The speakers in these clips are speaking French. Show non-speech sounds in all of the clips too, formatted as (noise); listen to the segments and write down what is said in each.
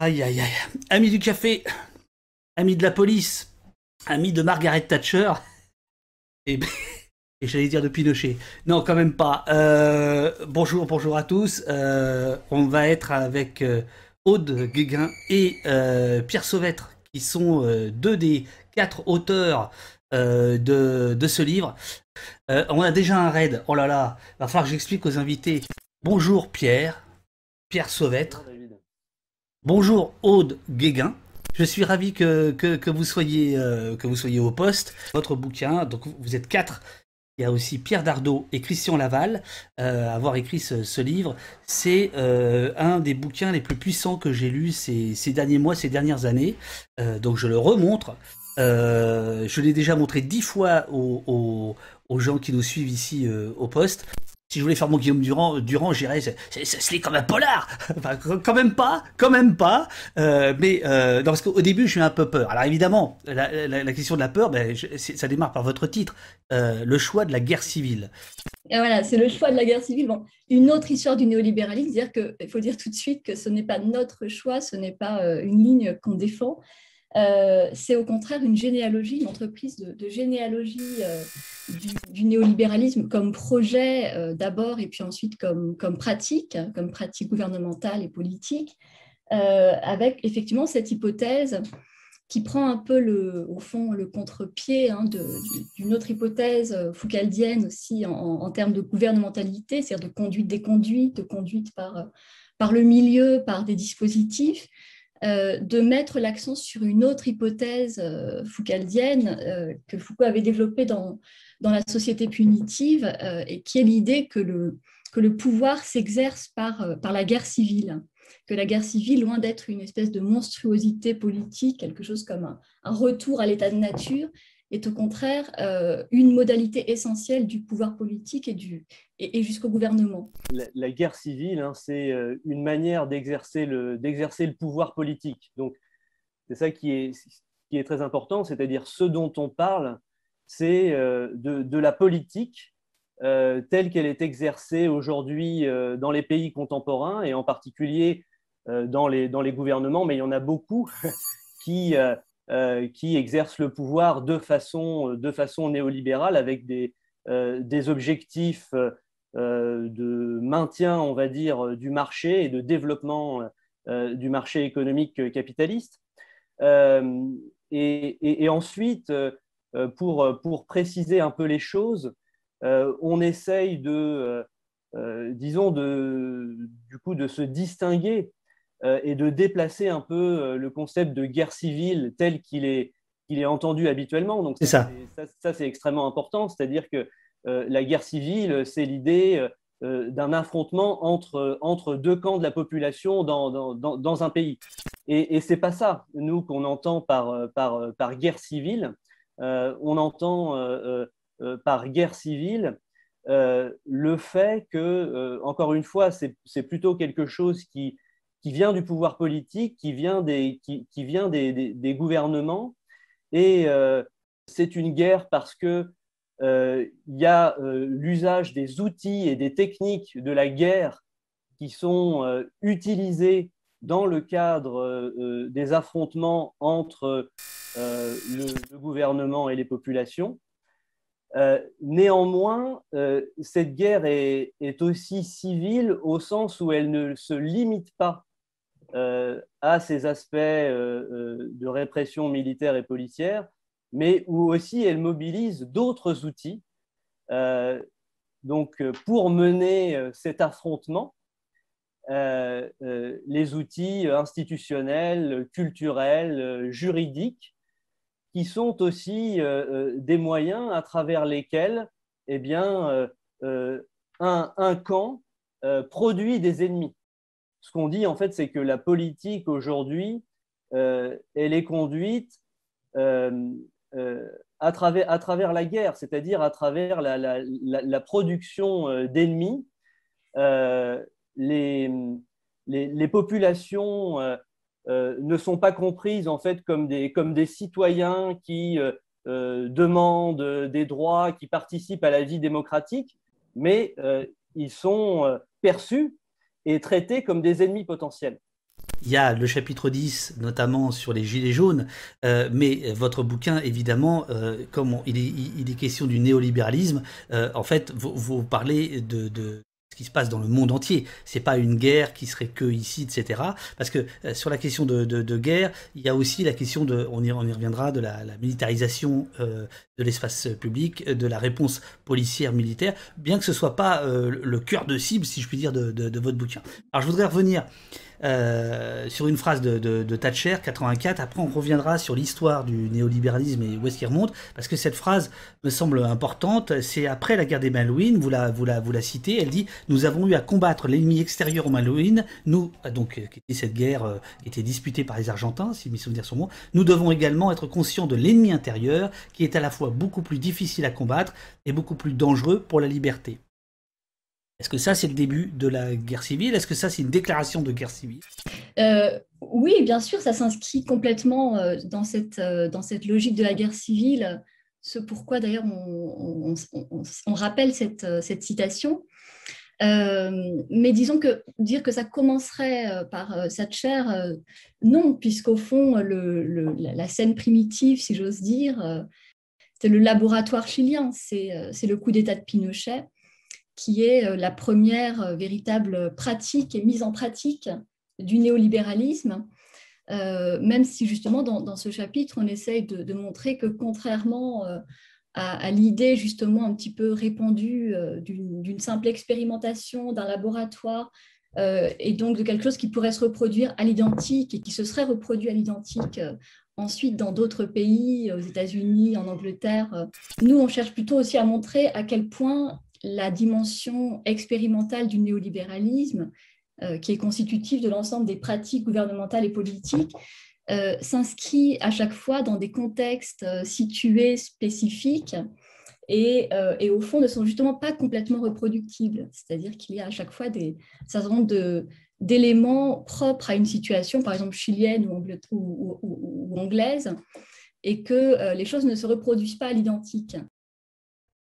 Aïe, aïe, aïe. Ami du café, ami de la police, ami de Margaret Thatcher, et, (laughs) et j'allais dire de Pinochet. Non, quand même pas. Euh, bonjour, bonjour à tous. Euh, on va être avec euh, Aude Guéguin et Pierre Sauvêtre, qui sont deux des quatre auteurs de, de, ce livre. on a déjà un raid. Oh là là, va falloir que j'explique aux invités. Bonjour Pierre, Pierre Sauvêtre. Aude Guéguin. Je suis ravi que, que, vous soyez, au poste. Votre bouquin, donc vous êtes quatre il y a aussi Pierre Dardot et Christian Laval, euh, avoir écrit ce, livre. C'est euh, un des bouquins les plus puissants que j'ai lus ces, derniers mois, ces dernières années. Euh, donc je le remontre. je l'ai déjà montré dix fois aux, gens qui nous suivent ici au poste si je voulais faire mon Guillaume Durand, Durand j'irais, c'est lit comme un polar. (laughs) Enfin, quand même pas, quand même pas. Euh, mais euh, parce qu'au début, je suis un peu peur. Alors évidemment, la, question de la peur, ben, ça démarre par votre titre, euh, le choix de la guerre civile. Voilà, c'est le choix de la guerre civile. Bon, une autre histoire du néolibéralisme, dire que il faut dire tout de suite que ce n'est pas notre choix, ce n'est pas une ligne qu'on défend. Euh, c'est au contraire une généalogie, une entreprise de, généalogie euh, du, néolibéralisme comme projet euh, d'abord et puis ensuite comme, pratique, hein, comme pratique gouvernementale et politique, avec effectivement cette hypothèse qui prend un peu le, au fond le contre-pied hein, d'une autre hypothèse foucaldienne aussi en, termes de gouvernementalité, c'est-à-dire de conduite des conduites, de conduite par le milieu, par des dispositifs. Euh, de mettre l'accent sur une autre hypothèse euh, foucaldienne euh, que Foucault avait développée dans, dans la société punitive, et qui est l'idée que le, que le pouvoir s'exerce par, par la guerre civile, que la guerre civile, loin d'être une espèce de monstruosité politique, quelque chose comme un retour à l'état de nature, est au contraire euh, une modalité essentielle du pouvoir politique et, et, jusqu'au gouvernement. La, guerre civile, hein, c'est euh, une manière d'exercer le, le pouvoir politique. Donc, c'est ça qui est, qui est très important, c'est-à-dire ce dont on parle, c'est euh, de, de, la politique telle qu'elle est exercée aujourd'hui dans les pays contemporains et en particulier dans, les, dans les gouvernements, mais il y en a beaucoup (laughs) qui qui exercent le pouvoir de façon, de façon néolibérale avec des, euh, objectifs euh, de maintien, on va dire, du marché et de développement du marché économique capitaliste. Et, ensuite, pour, préciser un peu les choses, on essaye de, disons, de, se distinguer euh, et de déplacer un peu euh, le concept de guerre civile tel qu'il est, est entendu habituellement. Donc ça, ça. c'est extrêmement important, c'est-à-dire que euh, la guerre civile, c'est l'idée d'un affrontement entre, entre deux camps de la population dans, dans, dans, un pays. Et, et c'est pas ça, nous, qu'on entend par, par, par, guerre civile. on entend par guerre civile le fait que, encore une fois, c'est plutôt quelque chose qui, qui vient du pouvoir politique, qui vient des, qui, vient des, gouvernements. Et euh, c'est une guerre parce que euh, il y a euh, l'usage des outils et des techniques de la guerre qui sont utilisés dans le cadre des affrontements entre le, gouvernement et les populations. néanmoins, cette guerre est, aussi civile au sens où elle ne se limite pas euh, à ces aspects euh, euh, de répression militaire et policière, mais où aussi elle mobilise d'autres outils donc, pour mener cet affrontement, les outils institutionnels, culturels, juridiques, qui sont aussi des moyens à travers lesquels eh un, camp produit des ennemis ce qu'on dit, en fait, c'est que la politique aujourd'hui, euh, elle est conduite euh, euh, à, travers, la guerre, c'est-à-dire à travers la, production d'ennemis. Les, populations ne sont pas comprises en fait comme des, comme des citoyens qui demandent des droits, qui participent à la vie démocratique, mais ils sont perçus et traités comme des ennemis potentiels. il y a le chapitre 10, notamment sur les gilets jaunes, mais votre bouquin, évidemment, comme il, est, question du néolibéralisme, en fait, vous, parlez de qui se passe dans le monde entier. C'est pas une guerre qui serait que ici, etc. Parce que euh, sur la question de, guerre, il y a aussi la question de, on y, reviendra, de la, militarisation euh, de l'espace public, de la réponse policière militaire, bien que ce soit pas euh, le cœur de cible, si je puis dire, de, de votre bouquin. Alors je voudrais revenir euh, sur une phrase de, Thatcher, 84. Après, on reviendra sur l'histoire du néolibéralisme et où est-ce qu'il remonte, parce que cette phrase me semble importante. C'est après la guerre des Malouines, vous la, vous, la, vous la citez, elle dit Nous avons eu à combattre l'ennemi extérieur aux Malouines, nous, euh, donc, euh, qui cette guerre qui était disputée par les Argentins, si mes souvenirs sont bons. Nous devons également être conscients de l'ennemi intérieur, qui est à la fois beaucoup plus difficile à combattre et beaucoup plus dangereux pour la liberté. Est-ce que ça, c'est le début de la guerre civile? Est-ce que ça, c'est une déclaration de guerre civile? Euh, Oui, bien sûr, ça s'inscrit complètement euh, dans, cette, euh, dans cette logique de la guerre civile. Ce pourquoi, d'ailleurs, on, rappelle cette, cette citation. mais disons que dire que ça commencerait par Thatcher, non, puisqu'au fond, le, la scène primitive, si j'ose dire, c'est le laboratoire chilien, c'est le coup d'État de Pinochet qui est euh, la première euh, véritable pratique et mise en pratique du néolibéralisme, euh, même si justement dans, ce chapitre, on essaye de, montrer que contrairement à, l'idée justement un petit peu répandue d'une simple expérimentation d'un laboratoire et donc de quelque chose qui pourrait se reproduire à l'identique et qui se serait reproduit à l'identique ensuite dans d'autres pays, aux États-Unis, en Angleterre. Nous, on cherche plutôt aussi à montrer à quel point la dimension expérimentale du néolibéralisme, euh, qui est constitutive de l'ensemble des pratiques gouvernementales et politiques, euh, s'inscrit à chaque fois dans des contextes euh, situés, spécifiques, et, au fond ne sont justement pas complètement reproductibles. C'est-à-dire qu'il y a à chaque fois des certain nombre d'éléments propres à une situation, par exemple chilienne ou anglaise, et que les choses ne se reproduisent pas à l'identique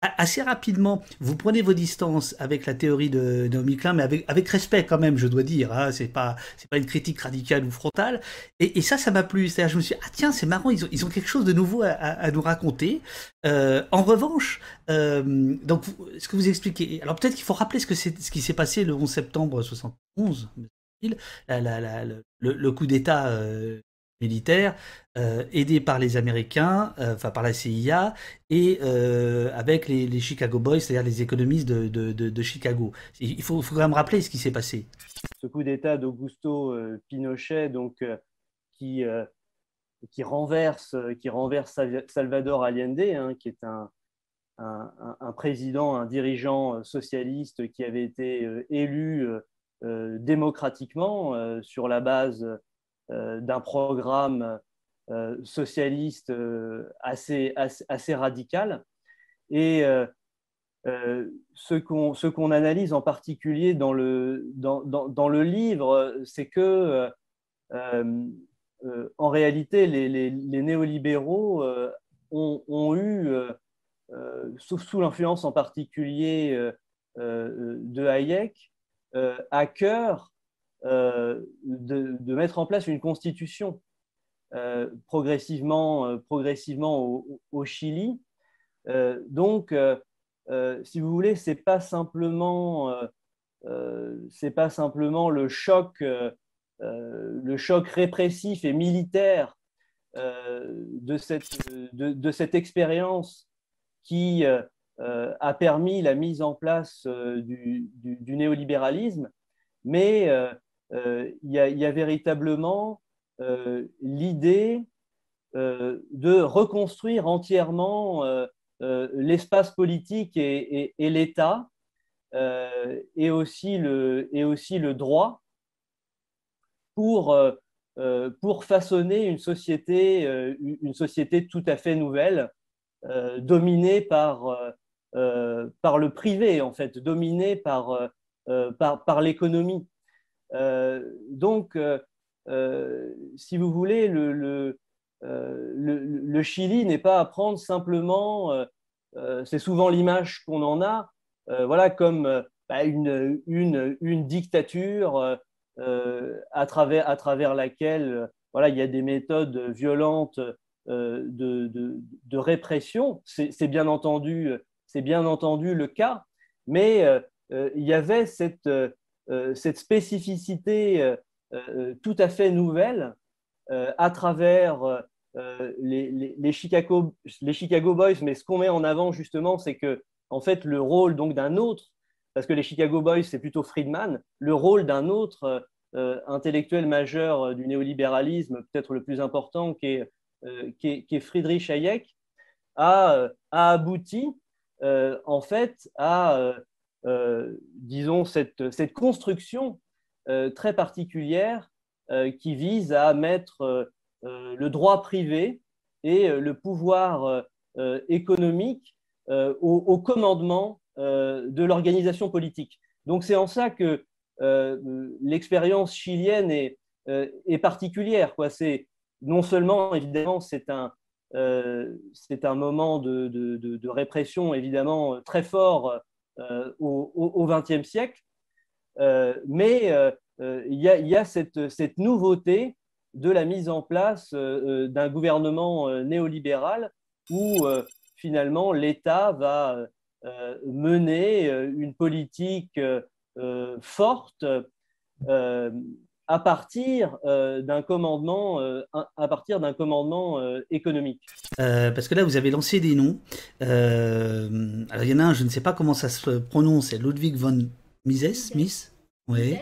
assez rapidement, vous prenez vos distances avec la théorie de Naomi Klein, mais avec, respect quand même, je dois dire. Hein, c'est pas pas une critique radicale ou frontale. Et, ça, ça m'a plu. C'est-à-dire, je me suis dit, ah tiens, c'est marrant, ils ont, quelque chose de nouveau à, nous raconter. Euh, en revanche, euh, donc ce que vous expliquez. Alors peut-être qu'il faut rappeler ce qui s'est passé le 11 septembre 71, la, la, la, le, le, coup d'État euh, militaire, euh, aidé par les Américains, euh, enfin par la CIA, et euh, avec les, Chicago Boys, c'est-à-dire les économistes de, de, Chicago. Il faut, faut, quand même rappeler ce qui s'est passé. Ce coup d'État d'Augusto Pinochet, donc, qui, qui, renverse, qui renverse Salvador Allende, hein, qui est un, un, président, un dirigeant socialiste qui avait été élu démocratiquement sur la base d'un programme euh, socialiste euh, assez, radical. Et ce qu'on analyse en particulier dans le, dans, dans, le livre, c'est que en réalité, les, néolibéraux ont, ont, eu, sous, sous l'influence en particulier de Hayek, à cœur euh, de, mettre en place une constitution euh, progressivement, euh, progressivement au, Chili. donc, si vous voulez, c'est pas simplement, pas simplement le choc, le choc répressif et militaire de cette, de, cette expérience qui a permis la mise en place du, néolibéralisme, mais il y, a véritablement euh, l'idée euh, de reconstruire entièrement l'espace politique et, l'État, et, aussi le, droit pour, façonner une société, tout à fait nouvelle, dominée par, le privé, en fait, dominée par l'économie. Euh, donc, euh, euh, si vous voulez, le, Chili n'est pas à prendre simplement, c'est souvent l'image qu'on en a, voilà, comme bah, une, dictature à, travers, laquelle voilà, il y a des méthodes violentes de, de, répression. C'est bien, entendu, bien entendu le cas, mais il y avait cette, cette spécificité tout à fait nouvelle à travers les, Chicago, les Chicago Boys, mais ce qu'on met en avant justement, c'est que en fait le rôle donc d'un autre, parce que les Chicago Boys c'est plutôt Friedman, le rôle d'un autre euh, intellectuel majeur euh, du néolibéralisme, peut-être le plus important, qui est, euh, qui est, Friedrich Hayek, a, a abouti en fait à, disons, cette, cette construction très particulière qui vise à mettre le droit privé et le pouvoir économique au, commandement de l'organisation politique. Donc c'est en ça que euh, l'expérience chilienne est, euh, est particulière. C'est non seulement, évidemment, c'est un, euh, un moment de, de, répression évidemment très fort au XXe siècle, mais il y, a, il y a cette, cette, nouveauté de la mise en place d'un gouvernement néolibéral où finalement l'État va mener une politique euh, forte euh, à partir euh, d'un commandement, à partir d'un commandement économique. parce que là, vous avez lancé des noms. alors, il y en a un, je ne sais pas comment ça se prononce, c'est Ludwig von Mises, Smith. Oui.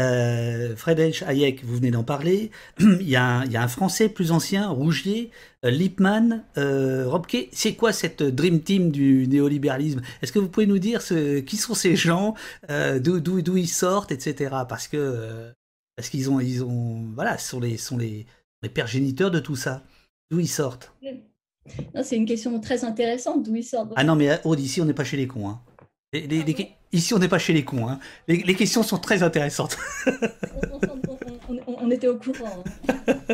Euh, Friedrich Hayek, vous venez d'en parler. (clears throat) il, y a un, Français plus ancien, Rougier, euh, Lippmann, euh, Robke. C'est quoi cette dream team du néolibéralisme? Est-ce que vous pouvez nous dire ce, qui sont ces gens, euh, d'où ils sortent, etc. Parce que parce qu'ils ont ils ont voilà, sont les sont les, les pères géniteurs de tout ça. D'où ils sortent C'est une question très intéressante. D'où ils sortent Ah non, mais Aude, ici on n'est pas chez les cons. Hein. Les, ah Ici, on n'est pas chez les cons. Hein. Les, questions sont très intéressantes. (laughs) on, était au courant. Hein.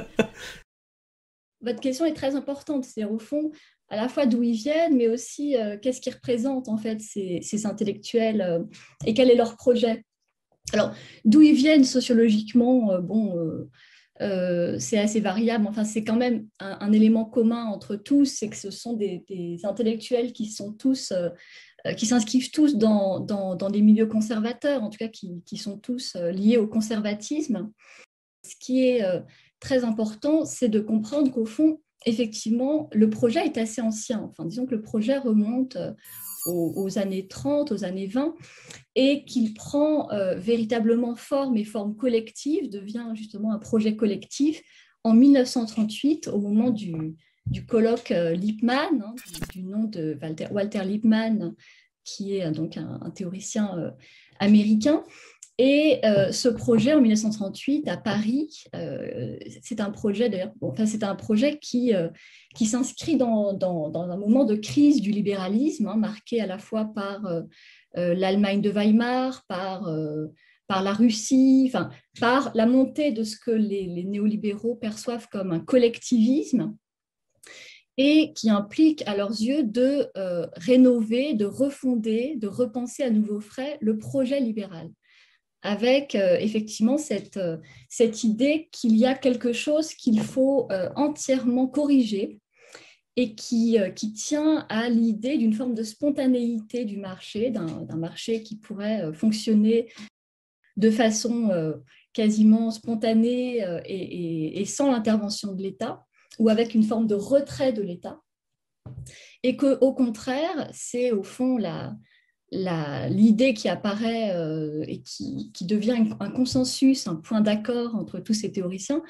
Votre question est très importante. C'est au fond à la fois d'où ils viennent, mais aussi euh, qu'est-ce qu'ils représentent en fait ces, intellectuels euh, et quel est leur projet. Alors, d'où ils viennent sociologiquement, euh, bon, c'est assez variable. Enfin, c'est quand même un, élément commun entre tous, c'est que ce sont des, intellectuels qui sont tous euh, qui s'inscrivent tous dans, des milieux conservateurs, en tout cas qui, sont tous euh, liés au conservatisme. Ce qui est euh, très important, c'est de comprendre qu'au fond, effectivement, le projet est assez ancien. Enfin, disons que le projet remonte aux, années 30, aux années 20, et qu'il prend véritablement forme et forme collective, devient justement un projet collectif en 1938, au moment du, colloque euh, Lippmann, hein, du, nom de Walter, Lippmann, qui est euh, donc un, théoricien euh, américain. Et ce projet en 1938 à Paris, c'est un projet enfin, c'est un projet qui, qui s'inscrit dans, dans, un moment de crise du libéralisme, hein, marqué à la fois par l'Allemagne de Weimar, par par la Russie, enfin, par la montée de ce que les, néolibéraux perçoivent comme un collectivisme, et qui implique à leurs yeux de euh, rénover, de refonder, de repenser à nouveau frais le projet libéral, avec euh, effectivement cette, euh, cette idée qu'il y a quelque chose qu'il faut entièrement corriger et qui, qui tient à l'idée d'une forme de spontanéité du marché, d'un marché qui pourrait fonctionner de façon quasiment spontanée et sans l'intervention de l'État ou avec une forme de retrait de l'État, et que au contraire, c'est au fond la, l'idée qui apparaît euh, et qui, devient un consensus, un point d'accord entre tous ces théoriciens,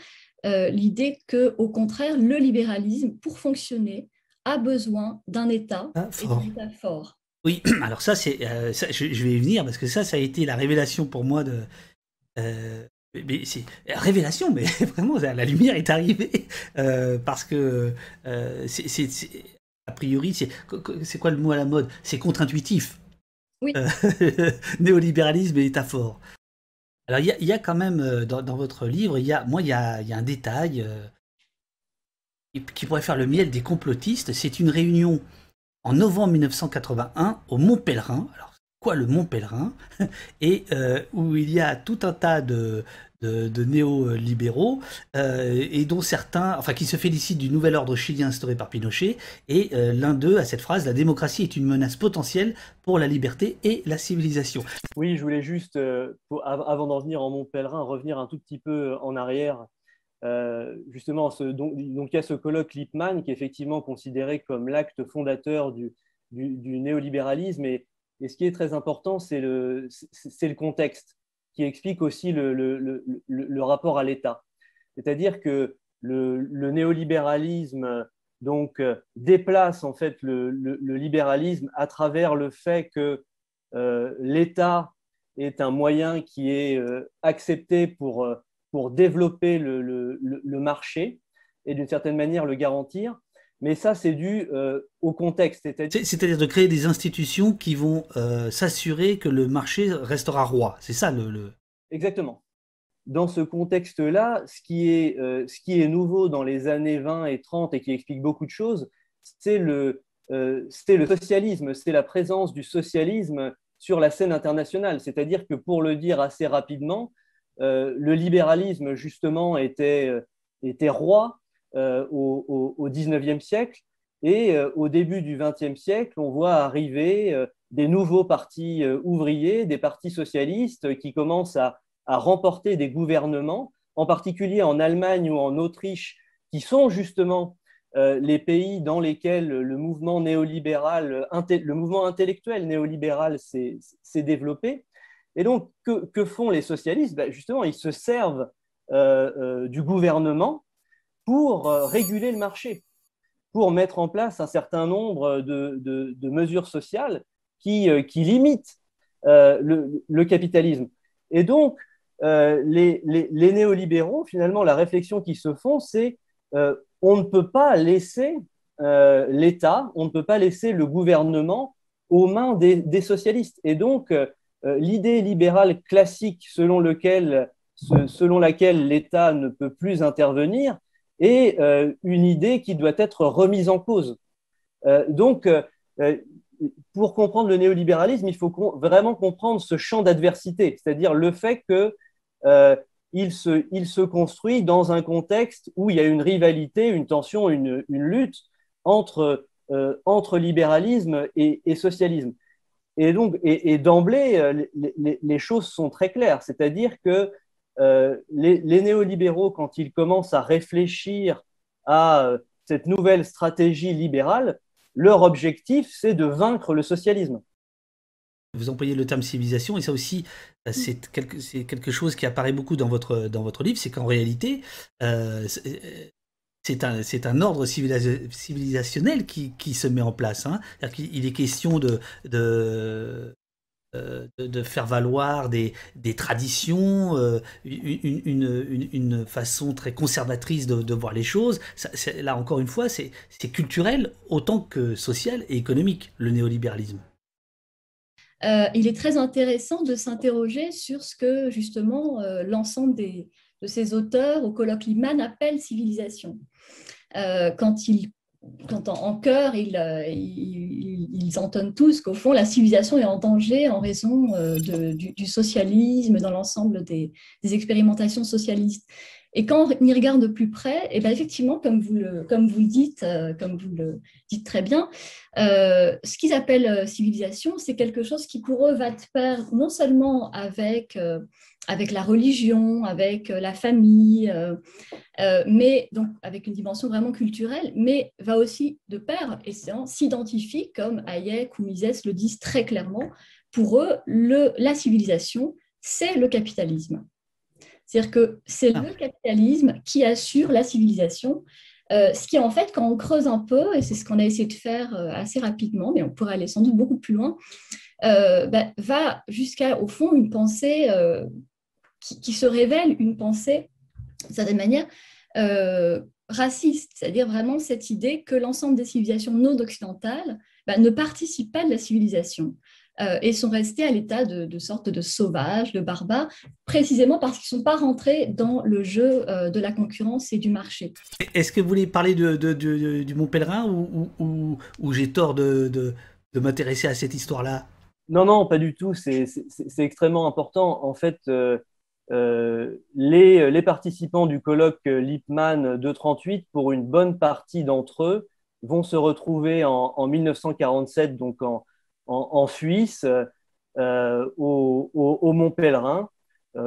euh, l'idée que au contraire, le libéralisme, pour fonctionner, a besoin d'un État ah, fort. et d'un État fort. Oui, (clears throat) alors ça, c'est, euh, je, vais y venir parce que ça, ça a été la révélation pour moi de, mais c'est révélation, mais (laughs) vraiment la lumière est arrivée (laughs) euh, parce que euh, c'est a priori c'est quoi le mot à la mode? C'est contre-intuitif. Oui. Euh, (laughs) néolibéralisme et État. Alors il y, a quand même dans, votre livre, y a moi il y a, un détail qui pourrait faire le miel des complotistes. C'est une réunion en novembre 1981 au Mont Pèlerin. Alors quoi le Mont Pèlerin, (laughs) et où il y a tout un tas de, de, néo-libéraux, euh, et dont certains, enfin qui se félicitent du nouvel ordre chilien instauré par Pinochet, et euh, l'un d'eux a cette phrase, la démocratie est une menace potentielle pour la liberté et la civilisation. Oui, je voulais juste, euh, avant d'en venir en mon pèlerin, revenir un tout petit peu en arrière. justement, ce, donc, il y a ce colloque Lippmann qui est effectivement considéré comme l'acte fondateur du, néolibéralisme, et, ce qui est très important, c'est le contexte qui explique aussi le, rapport à l'État. C'est-à-dire que le, néolibéralisme donc, déplace en fait le, libéralisme à travers le fait que euh, l'État est un moyen qui est euh, accepté pour, euh, pour développer le, marché et d'une certaine manière le garantir. Mais ça, c'est dû au contexte. C'est-à-dire de créer des institutions qui vont s'assurer que le marché restera roi. C'est ça le, Exactement. Dans ce contexte-là, ce, qui est, euh, ce qui est nouveau dans les années 20 et 30 et qui explique beaucoup de choses, c'est le, euh, le socialisme, c'est la présence du socialisme sur la scène internationale. C'est-à-dire que, pour le dire assez rapidement, euh, le libéralisme, justement, était, était roi au, au, 19e siècle. Et au début du 20e siècle, on voit arriver des nouveaux partis euh, ouvriers, des partis socialistes qui commencent à, remporter des gouvernements, en particulier en Allemagne ou en Autriche, qui sont justement euh, les pays dans lesquels le mouvement néolibéral, le mouvement intellectuel néolibéral s'est développé. Et donc, que, font les socialistes? Ben, Justement, ils se servent euh, du gouvernement pour réguler le marché, pour mettre en place un certain nombre de mesures sociales qui, euh, qui limite euh, le, le, capitalisme. Et donc, euh, les, les, néolibéraux, finalement, la réflexion qui se font, c'est on ne peut pas laisser l'État, on ne peut pas laisser le gouvernement aux mains des, des socialistes. Et donc, l'idée libérale classique selon, lequel, selon laquelle l'État ne peut plus intervenir est une idée qui doit être remise en cause. donc, pour comprendre le néolibéralisme, il faut vraiment comprendre ce champ d'adversité, c'est-à-dire le fait qu'il euh, se, construit dans un contexte où il y a une rivalité, une tension, une, lutte entre, euh, entre libéralisme et, socialisme. Et donc, et, d'emblée, euh, les, choses sont très claires, c'est-à-dire que les, les, néolibéraux, quand ils commencent à réfléchir à cette nouvelle stratégie libérale, leur objectif, c'est de vaincre le socialisme. Vous employez le terme civilisation, et ça aussi, euh, c'est quelque, quelque, chose qui apparaît beaucoup dans votre, dans votre livre, c'est qu'en réalité, euh, c'est un, un, ordre civilisationnel qui, qui, se met en place. Hein. Il est question de, de, euh, de, faire valoir des, traditions, euh, une, façon très conservatrice de, voir les choses. là, encore une fois, c'est culturel autant que social et économique, le néolibéralisme. Euh, il est très intéressant de s'interroger sur ce que justement l'ensemble de ces auteurs au colloque Liman appellent civilisation. quand ils quand en, chœur, euh, ils, entonnent tous qu'au fond, la civilisation est en danger en raison euh, du, socialisme dans l'ensemble des, expérimentations socialistes. Et quand on y regarde de plus près, effectivement, comme vous le, dites, euh, très bien, ce qu'ils appellent civilisation, c'est quelque chose qui pour eux va de pair non seulement avec avec la religion, avec euh, la famille, euh, euh, mais donc avec une dimension vraiment culturelle, mais va aussi de pair et s'identifie, comme Hayek ou Mises le disent très clairement, pour eux, la civilisation, c'est le capitalisme. C'est-à-dire que c'est ah. le capitalisme qui assure la civilisation, ce qui en fait, quand on creuse un peu, et c'est ce qu'on a essayé de faire assez rapidement, mais on pourrait aller sans doute beaucoup plus loin, bah, va jusqu'à, au fond, une pensée qui, se révèle une pensée, d'une certaine manière, euh, raciste, c'est-à-dire vraiment cette idée que l'ensemble des civilisations non occidentales bah, ne participent pas de la civilisation. Euh, et sont restés à l'état de, de, sorte de sauvages, de barbares, précisément parce qu'ils ne sont pas rentrés dans le jeu euh, de la concurrence et du marché. Est-ce que vous voulez parler de, du Mont Pèlerin ou, ou, ou j'ai tort de, m'intéresser à cette histoire-là? Non, non, pas du tout. C'est extrêmement important. En fait, euh, euh, les, les, participants du colloque Lippmann 238, pour une bonne partie d'entre eux, vont se retrouver en, en 1947, donc en, en, Suisse, euh, au, Mont Pèlerin,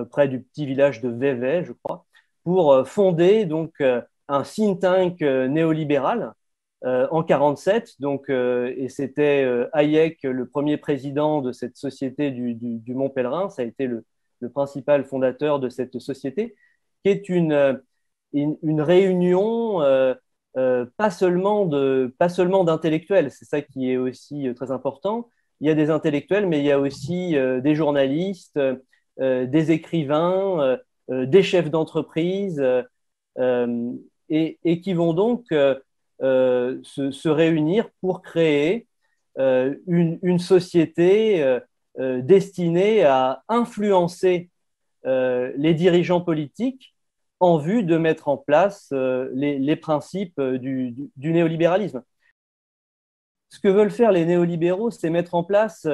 près du petit village de Vevey, je crois, pour fonder donc un think tank néolibéral euh, en 47, donc, euh, et c'était euh, Hayek, le premier président de cette société du, Mont Pèlerin, ça a été le, principal fondateur de cette société, qui est une, une réunion pas seulement de pas seulement d'intellectuels, c'est ça qui est aussi très important. Il y a des intellectuels, mais il y a aussi des journalistes, des écrivains, des chefs d'entreprise, et, qui vont donc euh, se, réunir pour créer euh, une, société euh, destinée à influencer les dirigeants politiques en vue de mettre en place les, principes du, néolibéralisme. Ce que veulent faire les néolibéraux, c'est mettre en place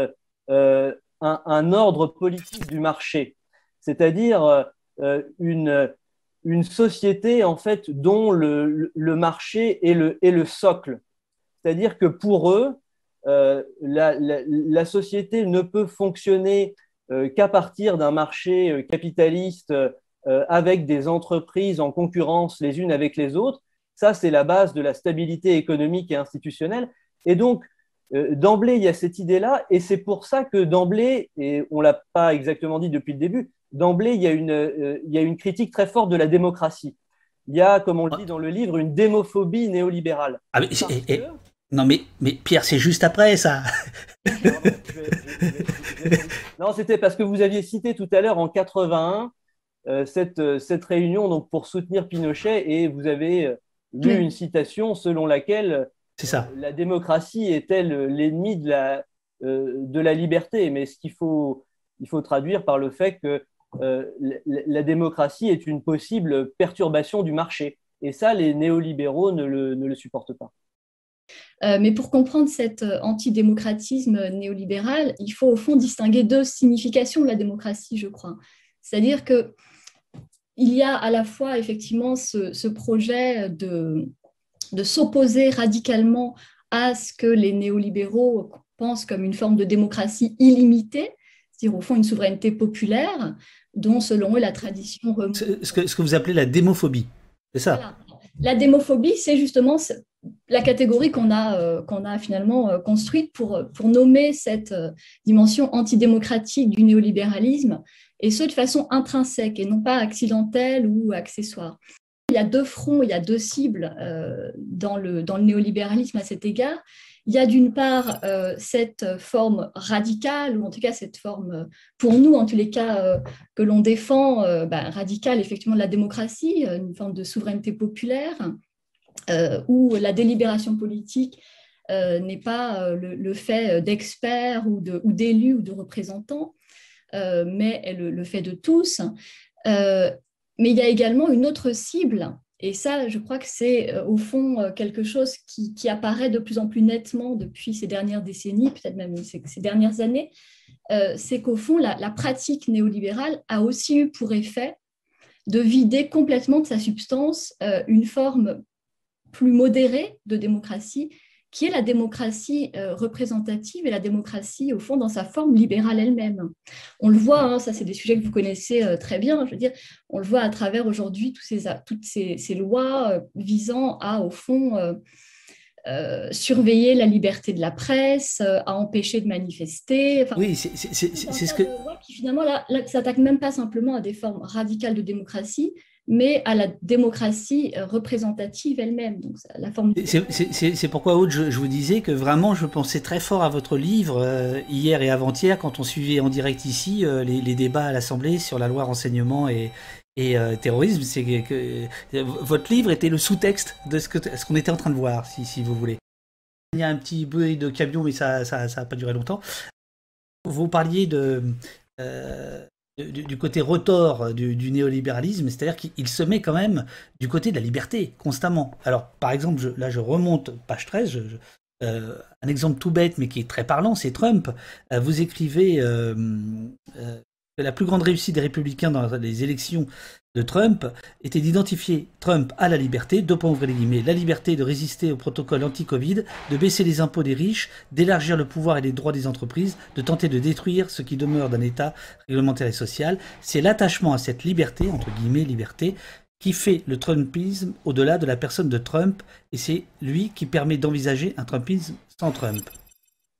un, ordre politique du marché, c'est-à-dire une, société en fait dont le, marché est le, socle. C'est-à-dire que pour eux, euh, la, société ne peut fonctionner euh, qu'à partir d'un marché euh, capitaliste avec des entreprises en concurrence les unes avec les autres. Ça, c'est la base de la stabilité économique et institutionnelle. Et donc, d'emblée, il y a cette idée-là, et c'est pour ça que d'emblée, et on l'a pas exactement dit depuis le début, d'emblée, il, y a une, euh, il y a une critique très forte de la démocratie. Il y a, comme on le dit dans le livre, une démophobie néolibérale. Ah, non, mais, mais Pierre, c'est juste après ça. non, c'était parce que vous aviez cité tout à l'heure en 81 euh, cette, euh, cette réunion donc, pour soutenir Pinochet et vous avez lu une citation selon laquelle ça. la démocratie est l'ennemi de la, de la liberté? Mais ce qu'il faut, il faut traduire par le fait que euh, la, démocratie est une possible perturbation du marché. Et ça, les néolibéraux ne le, supportent pas. Euh, mais pour comprendre cet euh, antidémocratisme néolibéral, il faut au fond distinguer deux significations de la démocratie, je crois. C'est-à-dire que il y a à la fois effectivement ce, projet de, de s'opposer radicalement à ce que les néolibéraux pensent comme une forme de démocratie illimitée, c'est-à-dire au fond une souveraineté populaire dont selon eux la tradition remonte. Ce que, ce que vous appelez la démophobie, c'est ça? La démophobie, c'est justement la catégorie qu'on a, euh, qu'on a finalement euh, construite pour, pour nommer cette euh, dimension antidémocratique du néolibéralisme, et ce de façon intrinsèque et non pas accidentelle ou accessoire. Il y a deux fronts, il y a deux cibles dans, le, dans le néolibéralisme à cet égard. Il y a d'une part euh, cette forme radicale, ou en tout cas cette forme, euh, pour nous en tous les cas, euh, que l'on défend, ben, radicale effectivement de la démocratie, une forme de souveraineté populaire, où la délibération politique n'est pas le, fait d'experts ou d'élus ou, de représentants, mais est le, fait de tous. mais il y a également une autre cible et ça, je crois que c'est euh, au fond euh, quelque chose qui, apparaît de plus en plus nettement depuis ces dernières décennies, peut-être même ces, dernières années, euh, c'est qu'au fond, la, la, pratique néolibérale a aussi eu pour effet de vider complètement de sa substance une forme plus modérée de démocratie qui est la démocratie euh, représentative et la démocratie, au fond, dans sa forme libérale elle-même. On le voit, hein, ça c'est des sujets que vous connaissez euh, très bien, je veux dire, on le voit à travers aujourd'hui toutes ces, lois euh, visant à, au fond, surveiller la liberté de la presse, à empêcher de manifester. oui, c'est ce que... Qui finalement, là, là s'attaque même pas simplement à des formes radicales de démocratie, mais à la démocratie euh, représentative elle-même. Donc, la forme. C'est pourquoi, Aude, je, vous disais que vraiment, je pensais très fort à votre livre euh, hier et avant-hier quand on suivait en direct ici euh, les, débats à l'Assemblée sur la loi renseignement et, terrorisme. Votre livre était le sous-texte de ce qu'on était en train de voir, si, vous voulez. Il y a un petit bruit de camion, mais ça n'a pas duré longtemps. Vous parliez de, du, côté retors du, néolibéralisme, c'est-à-dire qu'il se met quand même du côté de la liberté constamment. Alors, par exemple, là, je remonte page 13, un exemple tout bête, mais qui est très parlant, c'est Trump. vous écrivez que la plus grande réussite des républicains dans les élections de Trump était d'identifier Trump à la liberté, deux points les guillemets, la liberté de résister au protocole anti-Covid, de baisser les impôts des riches, d'élargir le pouvoir et les droits des entreprises, de tenter de détruire ce qui demeure d'un État réglementaire et social. C'est l'attachement à cette liberté, entre guillemets liberté, qui fait le Trumpisme au-delà de la personne de Trump, et c'est lui qui permet d'envisager un Trumpisme sans Trump.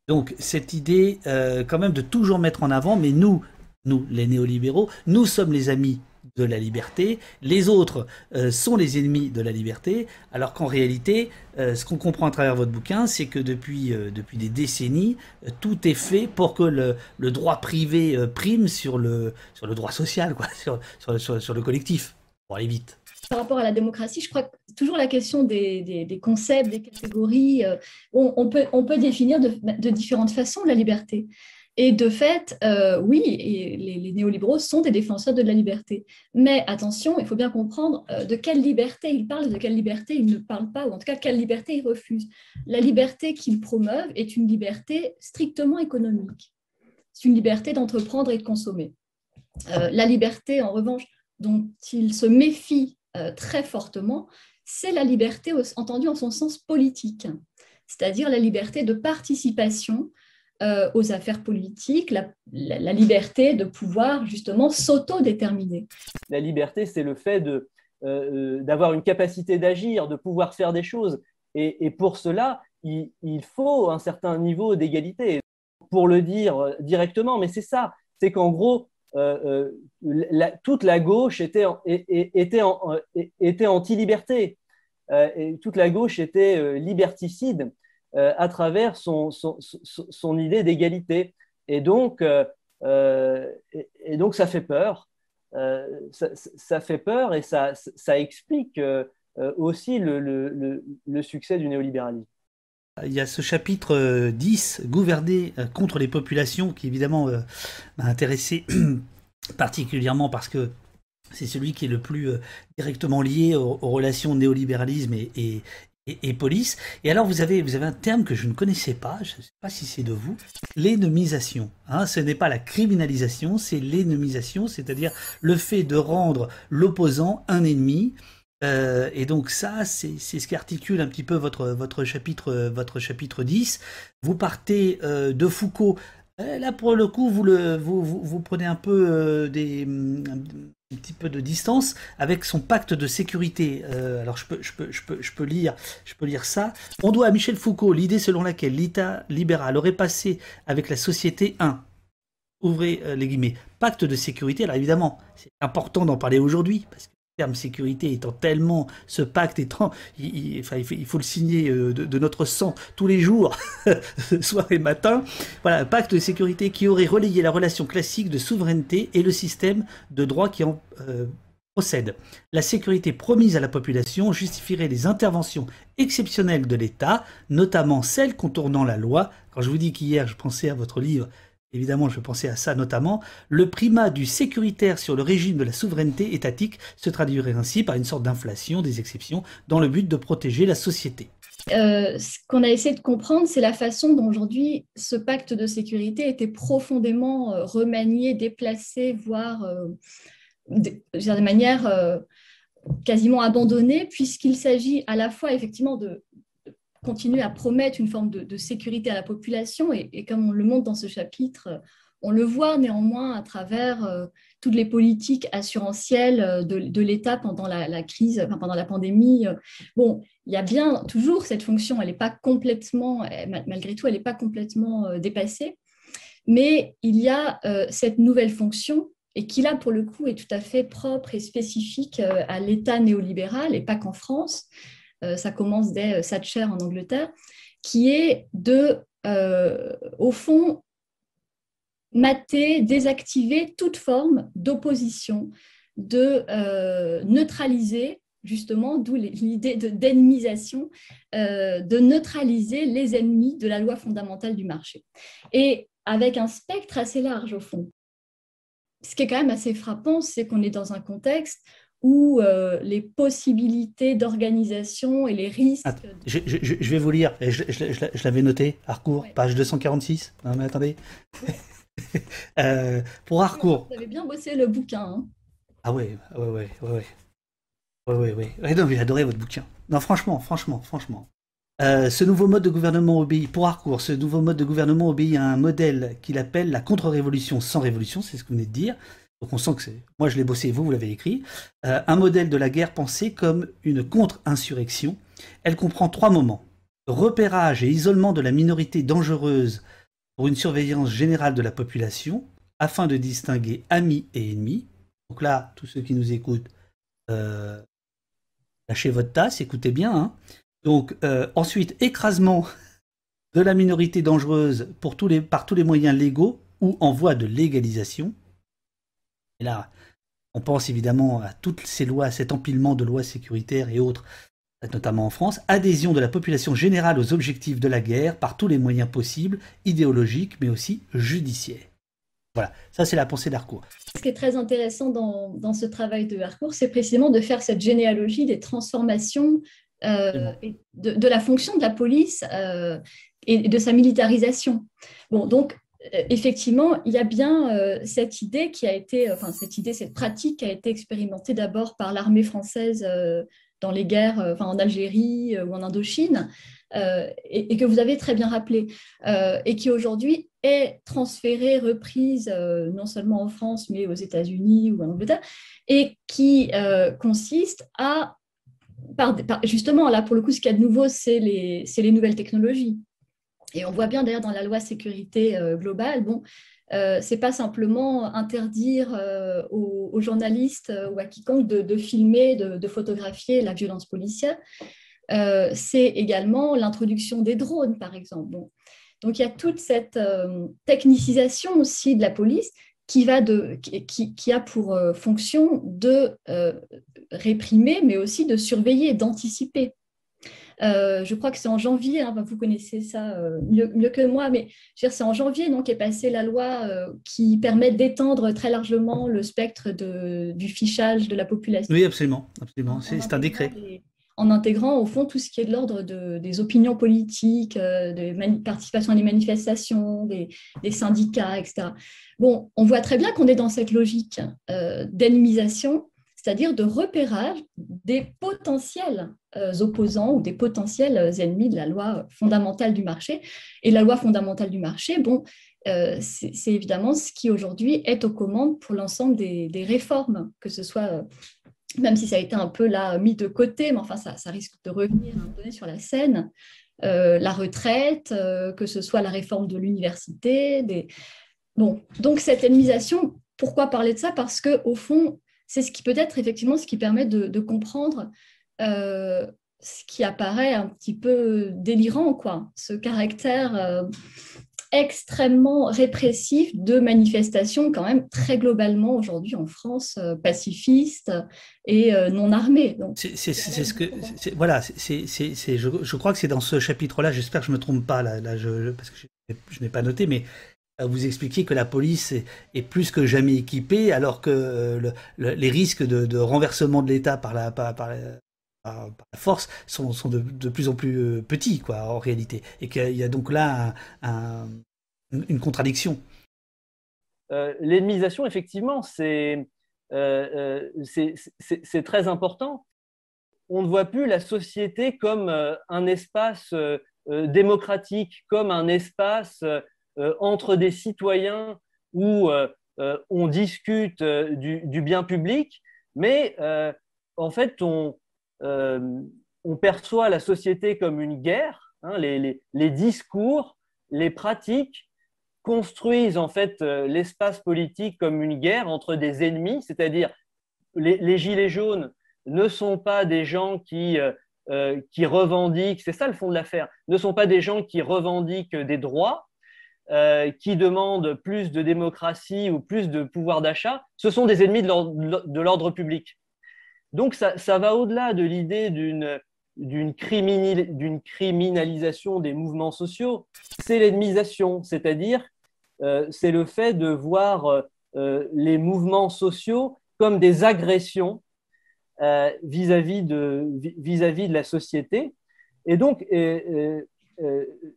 Donc cette idée euh, quand même de toujours mettre en avant, mais nous, nous les néolibéraux, nous sommes les amis de la liberté, les autres euh, sont les ennemis de la liberté, alors qu'en réalité, euh, ce qu'on comprend à travers votre bouquin, c'est que depuis, euh, depuis des décennies, tout est fait pour que le, le droit privé prime sur le, sur le droit social, quoi, (laughs) sur, sur, le collectif, pour aller vite. Par rapport à la démocratie, je crois que toujours la question des, des, concepts, des catégories, on, peut, on peut définir de différentes façons la liberté. Et de fait, euh, oui, les, néolibéraux sont des défenseurs de la liberté. Mais attention, il faut bien comprendre euh, de quelle liberté ils parlent, de quelle liberté ils ne parlent pas, ou en tout cas quelle liberté ils refusent. La liberté qu'ils promeuvent est une liberté strictement économique. C'est une liberté d'entreprendre et de consommer. Euh, la liberté, en revanche, dont ils se méfient très fortement, c'est la liberté entendue en son sens politique, c'est-à-dire la liberté de participation euh, aux affaires politiques, la, liberté de pouvoir justement s'auto-déterminer. La liberté, c'est le fait de, euh, d'avoir une capacité d'agir, de pouvoir faire des choses. Et, pour cela, il, faut un certain niveau d'égalité. Pour le dire directement, mais c'est ça, c'est qu'en gros, euh, toute la gauche était, anti-liberté. toute la gauche était liberticide. Euh, à travers son, son, idée d'égalité. Et donc, euh, euh, et, donc, ça fait peur. Ça, fait peur et ça, ça explique aussi le, le, le, succès du néolibéralisme. Il y a ce chapitre 10, Gouverner contre les populations, qui évidemment m'a intéressé (clears throat) particulièrement parce que c'est celui qui est le plus directement lié aux, relations néolibéralisme et, et, police. Et alors vous avez, vous avez un terme que je ne connaissais pas, je ne sais pas si c'est de vous, l'énomisation. Hein, ce n'est pas la criminalisation, c'est l'énomisation, c'est-à-dire le fait de rendre l'opposant un ennemi. Euh, et donc ça, c'est ce qui articule un petit peu votre, votre, chapitre, votre chapitre 10. Vous partez euh, de Foucault. Euh, là, pour le coup, vous, le, vous, vous, vous prenez un peu des, un petit peu de distance avec son pacte de sécurité. Euh, alors je peux, je, peux, je, peux, je, peux lire, je peux lire ça. On doit à Michel Foucault l'idée selon laquelle l'État libéral aurait passé avec la société 1. Ouvrez euh, les guillemets. Pacte de sécurité. Alors évidemment, c'est important d'en parler aujourd'hui parce que terme sécurité étant tellement, ce pacte étant, il, faut, le signer euh, de, notre sang tous les jours, (laughs) soir et matin. Voilà, un pacte de sécurité qui aurait relayé la relation classique de souveraineté et le système de droit qui en euh, procède. La sécurité promise à la population justifierait les interventions exceptionnelles de l'État, notamment celles contournant la loi. Quand je vous dis qu'hier je pensais à votre livre Évidemment, je pensais à ça notamment. Le primat du sécuritaire sur le régime de la souveraineté étatique se traduirait ainsi par une sorte d'inflation des exceptions dans le but de protéger la société. Euh, ce qu'on a essayé de comprendre, c'est la façon dont aujourd'hui ce pacte de sécurité était profondément euh, remanié, déplacé, voire euh, de, de, manière quasiment abandonnée, puisqu'il s'agit à la fois effectivement de continuer à promettre une forme de, sécurité à la population. Et, comme on le montre dans ce chapitre, on le voit néanmoins à travers euh, toutes les politiques assurantielles euh, de, l'État pendant la, crise, pendant la pandémie. Bon, il y a bien toujours cette fonction, elle n'est pas complètement, malgré tout, elle n'est pas complètement euh, dépassée. Mais il y a cette nouvelle fonction et qui là, pour le coup, est tout à fait propre et spécifique à l'État néolibéral et pas qu'en France, ça commence dès euh, Thatcher en Angleterre, qui est de, euh, au fond, mater, désactiver toute forme d'opposition, de neutraliser justement, d'où l'idée d'ennemisation, de neutraliser les ennemis de la loi fondamentale du marché. Et avec un spectre assez large, au fond. Ce qui est quand même assez frappant, c'est qu'on est dans un contexte où les possibilités d'organisation et les risques. je, vais vous lire, je, l'avais noté, Harcourt, page 246. Non, mais attendez. (laughs) pour Harcourt. Vous avez bien bossé le bouquin. Hein. Ah ouais, ouais, ouais, ouais. ouais. Oui, oui, oui. non, j'ai adoré votre bouquin. Non, franchement, franchement, franchement. Euh, ce nouveau mode de gouvernement obéit, pour Harcourt, ce nouveau mode de gouvernement obéit à un modèle qu'il appelle la contre-révolution sans révolution, c'est ce que vous venez de dire. Donc on sent que c'est. Moi je l'ai bossé, vous, vous l'avez écrit. Euh, un modèle de la guerre pensé comme une contre-insurrection. Elle comprend trois moments repérage et isolement de la minorité dangereuse pour une surveillance générale de la population, afin de distinguer amis et ennemis. Donc là, tous ceux qui nous écoutent, euh, lâchez votre tasse, écoutez bien. Hein. Donc euh, ensuite, écrasement de la minorité dangereuse par tous les moyens légaux ou en voie de légalisation. Et là, on pense évidemment à toutes ces lois, à cet empilement de lois sécuritaires et autres, notamment en France, adhésion de la population générale aux objectifs de la guerre par tous les moyens possibles, idéologiques mais aussi judiciaires. Voilà, ça c'est la pensée d'Harcourt. Ce qui est très intéressant dans, ce travail de Harcourt, c'est précisément de faire cette généalogie des transformations euh, de, la fonction de la police euh, et de sa militarisation. Bon, donc effectivement, il y a bien cette idée qui a été, enfin cette idée, cette pratique qui a été expérimentée d'abord par l'armée française dans les guerres, enfin en Algérie ou en Indochine, euh, et, que vous avez très bien rappelé, euh, et qui aujourd'hui est transférée, reprise euh, non seulement en France, mais aux États-Unis ou en Angleterre, et qui consiste à, justement, là pour le coup, ce qu'il y a de nouveau, c'est les, les, nouvelles technologies. Et on voit bien d'ailleurs dans la loi sécurité globale, bon, euh, c'est pas simplement interdire aux, journalistes ou à quiconque de, filmer, de, de, photographier la violence policière, euh, c'est également l'introduction des drones, par exemple. Donc il y a toute cette euh, technicisation aussi de la police qui, de, a pour euh, fonction de réprimer, mais aussi de surveiller, d'anticiper. Je crois que c'est en janvier, hein, vous connaissez ça mieux, que moi, mais c'est en janvier donc, est passée la loi qui permet d'étendre très largement le spectre de, du fichage de la population. Oui, absolument. absolument. C'est un décret en intégrant au fond tout ce qui est de l'ordre des opinions politiques, euh, de participation à des manifestations, des, syndicats, etc. Bon, on voit très bien qu'on est dans cette logique euh, d'animisation, c'est-à-dire de repérage des potentiels euh, opposants ou des potentiels ennemis de la loi fondamentale du marché. Et la loi fondamentale du marché, bon, c'est évidemment ce qui aujourd'hui est aux commandes pour l'ensemble des, réformes, que ce soit même si ça a été un peu là mis de côté, mais enfin ça, risque de revenir un peu sur la scène. Euh, la retraite, euh, que ce soit la réforme de l'université. Des... Bon, donc cette ennemisation, pourquoi parler de ça? Parce que au fond, c'est ce qui peut être effectivement ce qui permet de, comprendre euh, ce qui apparaît un petit peu délirant, quoi, ce caractère extrêmement répressif de manifestations quand même très globalement aujourd'hui en France euh, pacifistes et euh, non armées. C'est ce que voilà, c'est je, je, crois que c'est dans ce chapitre-là. J'espère que je me trompe pas là, là je, parce que je, n'ai pas noté, mais euh, vous expliquiez que la police est, plus que jamais équipée, alors que les risques de, renversement de l'État par la, force sont, de, plus en plus petits, quoi, en réalité. Et qu'il y a donc là un, une contradiction. Euh, L'ennemisation, effectivement, euh, euh, c'est très important. On ne voit plus la société comme euh, un espace démocratique, comme un espace entre des citoyens où on discute du, bien public, mais en fait, on, perçoit la société comme une guerre. Hein, les, discours, les pratiques construisent en fait euh, l'espace politique comme une guerre entre des ennemis, c'est-à-dire les, gilets jaunes ne sont pas des gens euh, euh, qui revendiquent, c'est ça le fond de l'affaire, ne sont pas des gens qui revendiquent des droits, qui demandent plus de démocratie ou plus de pouvoir d'achat, ce sont des ennemis de l'ordre public. Donc ça, va au-delà de l'idée d'une criminalisation des mouvements sociaux, c'est l'ennemisation, c'est-à-dire euh, c'est le fait de voir euh, euh, les mouvements sociaux comme des agressions vis-à-vis de, vis -vis de la société. Et donc,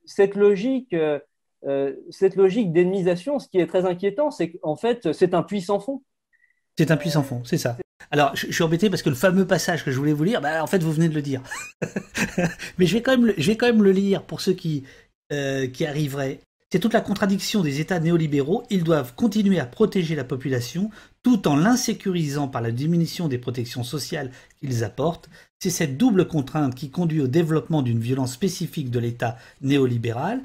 cette logique cette logique d'ennemisation, ce qui est très inquiétant, c'est qu'en fait, c'est un puits sans fond. C'est un puits sans fond, c'est ça. Alors, je, suis embêté parce que le fameux passage que je voulais vous lire, bah, en fait, vous venez de le dire. (laughs) Mais je vais, quand même le, je vais quand même le lire pour ceux qui, euh, qui arriveraient. C'est toute la contradiction des États néolibéraux. Ils doivent continuer à protéger la population tout en l'insécurisant par la diminution des protections sociales qu'ils apportent. C'est cette double contrainte qui conduit au développement d'une violence spécifique de l'État néolibéral.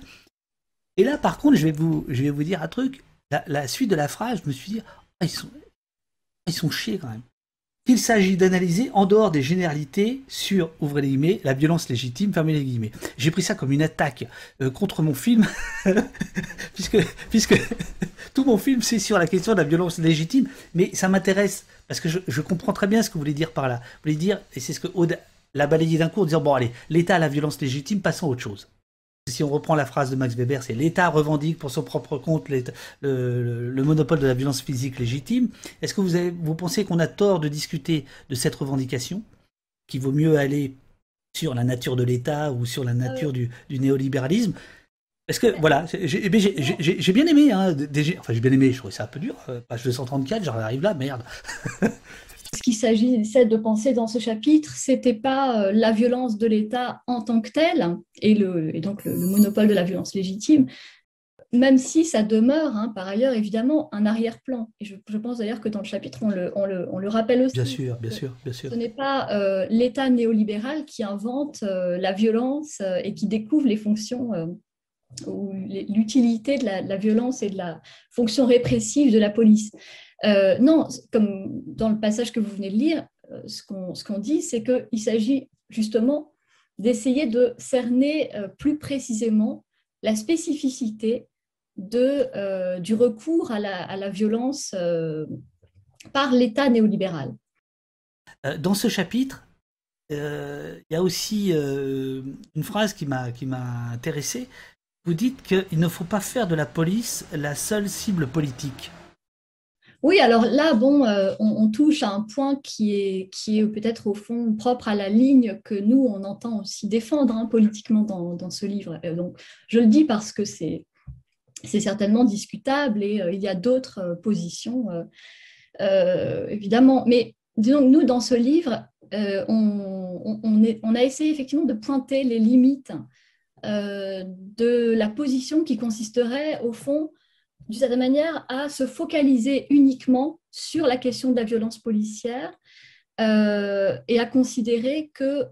Et là, par contre, je vais vous, je vais vous dire un truc. La, suite de la phrase, je me suis dit, ah, ils, sont, ils sont quand même qu'il s'agit d'analyser en dehors des généralités sur, ouvrez les guillemets, la violence légitime, fermez les guillemets. J'ai pris ça comme une attaque euh, contre mon film, (laughs) puisque, puisque (laughs) tout mon film c'est sur la question de la violence légitime, mais ça m'intéresse, parce que je, comprends très bien ce que vous voulez dire par là. Vous voulez dire, et c'est ce que l'a balayé d'un coup en disant, bon allez, l'État la violence légitime, passons à autre chose si on reprend la phrase de Max Weber, c'est l'État revendique pour son propre compte le, monopole de la violence physique légitime. Est-ce que vous, vous pensez qu'on a tort de discuter de cette revendication Qu'il vaut mieux aller sur la nature de l'État ou sur la nature du, néolibéralisme? Est-ce que, voilà, j'ai bien aimé, hein, enfin j'ai bien aimé, je trouvais ça un peu dur, euh, page 234, j'en arrive là, merde (laughs) ce qu'il s'agissait de penser dans ce chapitre, c'était pas euh, la violence de l'État en tant que telle, et, le, et donc le, monopole de la violence légitime, même si ça demeure, hein, par ailleurs, évidemment, un arrière-plan. Et je, pense d'ailleurs que dans le chapitre, on le, on, le, on le, rappelle aussi. Bien sûr, bien sûr, bien sûr. Ce n'est pas euh, l'État néolibéral qui invente euh, la violence et qui découvre les fonctions ou l'utilité de la, de la, violence et de la fonction répressive de la police. Euh, non, comme dans le passage que vous venez de lire, euh, ce qu'on dit, c'est qu'il s'agit justement d'essayer de cerner euh, plus précisément la spécificité du recours à la, violence par l'État néolibéral. Dans ce chapitre, il y a aussi une phrase qui m'a intéressé. Vous dites qu'il ne faut pas faire de la police la seule cible politique. Oui, alors là, bon, euh, on, touche à un point qui est, qui est peut-être au fond propre à la ligne que nous, on entend aussi défendre hein, politiquement dans, ce livre. donc, je le dis parce que c'est, certainement discutable et euh, il y a d'autres euh, positions, évidemment. Mais disons nous, dans ce livre, on, a essayé effectivement de pointer les limites de la position qui consisterait, au fond, d'une certaine manière, à se focaliser uniquement sur la question de la violence policière euh, et à considérer que,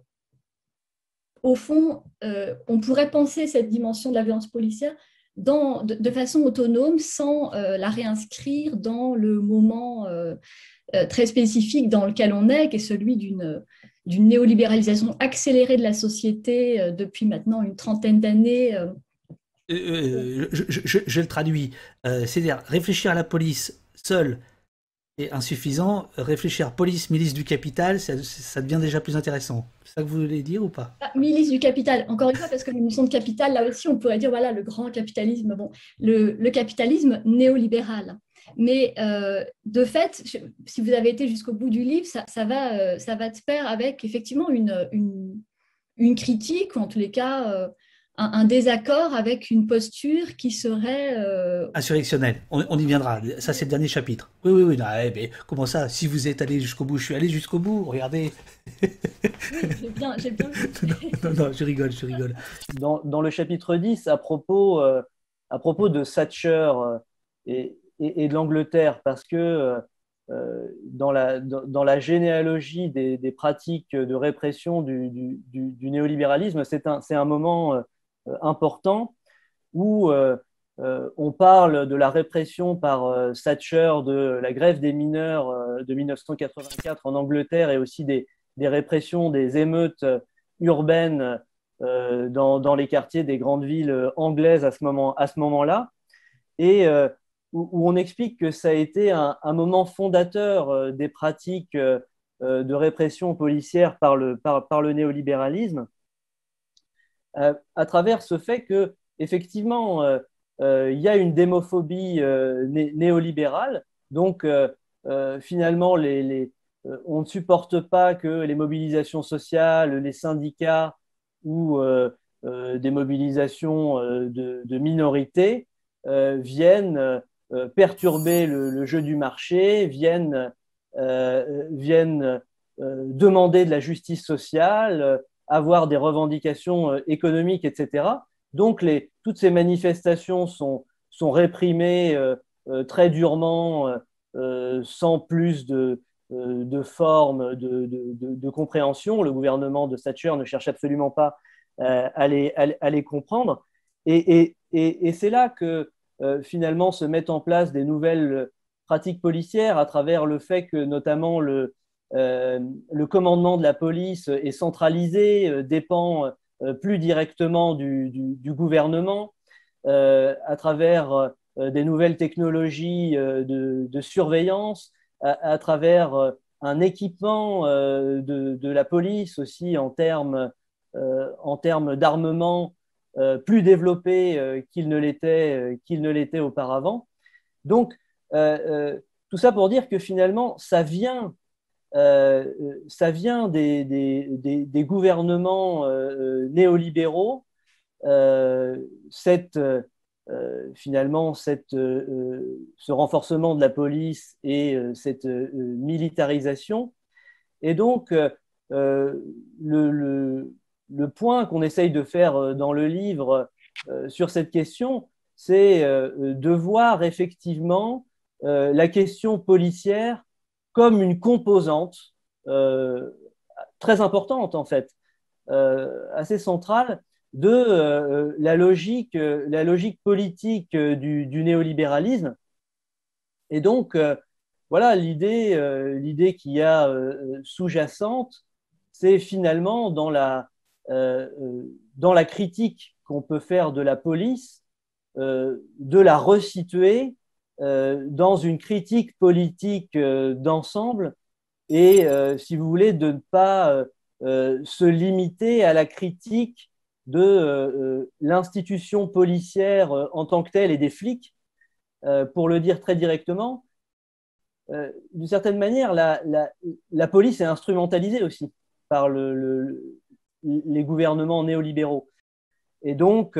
au fond, euh, on pourrait penser cette dimension de la violence policière de, façon autonome sans euh, la réinscrire dans le moment très spécifique dans lequel on est, qui est celui d'une néolibéralisation accélérée de la société depuis maintenant une trentaine d'années euh, euh, je, le traduis. Euh, c'est-à-dire réfléchir à la police seule est insuffisant. Réfléchir police, milice du capital, ça, devient déjà plus intéressant. C'est ça que vous voulez dire ou pas? Ah, Milice du capital, encore une fois, parce que la notion de capital, là aussi, on pourrait dire, voilà, le grand capitalisme, bon, le, capitalisme néolibéral. Mais de fait, si vous avez été jusqu'au bout du livre, ça, va, ça va de pair avec effectivement une, une, une critique, ou en tous les cas un, désaccord avec une posture qui serait... Euh... Insurrectionnelle, on, y viendra. Ça, c'est le dernier chapitre. Oui, oui, oui. Eh, mais comment ça? Si vous êtes allé jusqu'au bout, je suis allé jusqu'au bout, regardez. oui, j'ai bien, bien... (laughs) non, non, je rigole, je rigole. Dans, dans le chapitre 10, à propos, euh, à propos de Thatcher euh, et, et, de l'Angleterre, parce que euh, dans, la, dans, la généalogie des, des, pratiques de répression du, du, du néolibéralisme, c'est un, un moment euh, important où euh, euh, on parle de la répression par Thatcher de la grève des mineurs de 1984 en Angleterre et aussi des, répressions des émeutes urbaines dans, les quartiers des grandes villes anglaises à ce moment-là. Moment et où, on explique que ça a été un, moment fondateur des pratiques de répression policière par le, par le néolibéralisme euh, à travers ce fait que effectivement euh, euh, il y a une démophobie néolibérale. Donc finalement on ne supporte pas que les mobilisations sociales, les syndicats ou des mobilisations de, minorités viennent perturber le, jeu du marché, viennent demander de la justice sociale, avoir des revendications économiques, etc. Donc, toutes ces manifestations sont, réprimées euh, très durement, euh, euh, sans plus de, de forme de, compréhension. Le gouvernement de Thatcher ne cherche absolument pas à les, comprendre. Et, c'est là que finalement se mettent en place des nouvelles pratiques policières à travers le fait que notamment le, le commandement de la police est centralisé, dépend plus directement du, gouvernement, à travers euh, des nouvelles technologies euh, de, surveillance, à, travers euh, un équipement de, la police aussi en termes, en termes d'armement plus développé qu'il ne l'était qu'il ne l'était auparavant. Donc tout ça pour dire que finalement ça vient ça vient des, gouvernements néolibéraux euh, finalement euh, euh, ce renforcement de la police et cette militarisation. Et donc, le, point qu'on essaye de faire dans le livre sur cette question, c'est de voir effectivement la question policière comme une composante très importante, en fait, assez centrale de euh, la, logique, euh, la logique politique euh, du, néolibéralisme. Et donc, voilà, l'idée, l'idée qui y a sous-jacente, c'est finalement dans la, dans la critique qu'on peut faire de la police, de la resituer dans une critique politique d'ensemble et, si vous voulez, de ne pas se limiter à la critique de euh, euh, l'institution policière euh, en tant que telle et des flics, pour le dire très directement, d'une certaine manière, la, la, police est instrumentalisée aussi par le, les gouvernements néolibéraux. Et donc,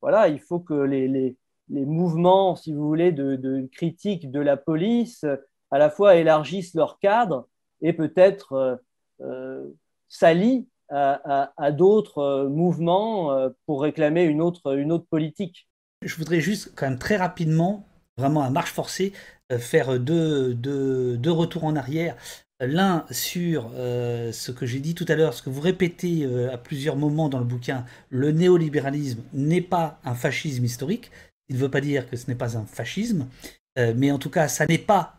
voilà, il faut que les, les, les, mouvements, si vous voulez, de, critique de la police, à la fois élargissent leur cadre et peut-être euh, s'allient à, d'autres euh, mouvements euh, pour réclamer une autre, une autre politique. Je voudrais juste quand même très rapidement, vraiment à marche forcée, euh, faire deux, deux, deux retours en arrière. L'un sur ce que j'ai dit tout à l'heure, ce que vous répétez à plusieurs moments dans le bouquin, le néolibéralisme n'est pas un fascisme historique. Il ne veut pas dire que ce n'est pas un fascisme, mais en tout cas, ça n'est pas,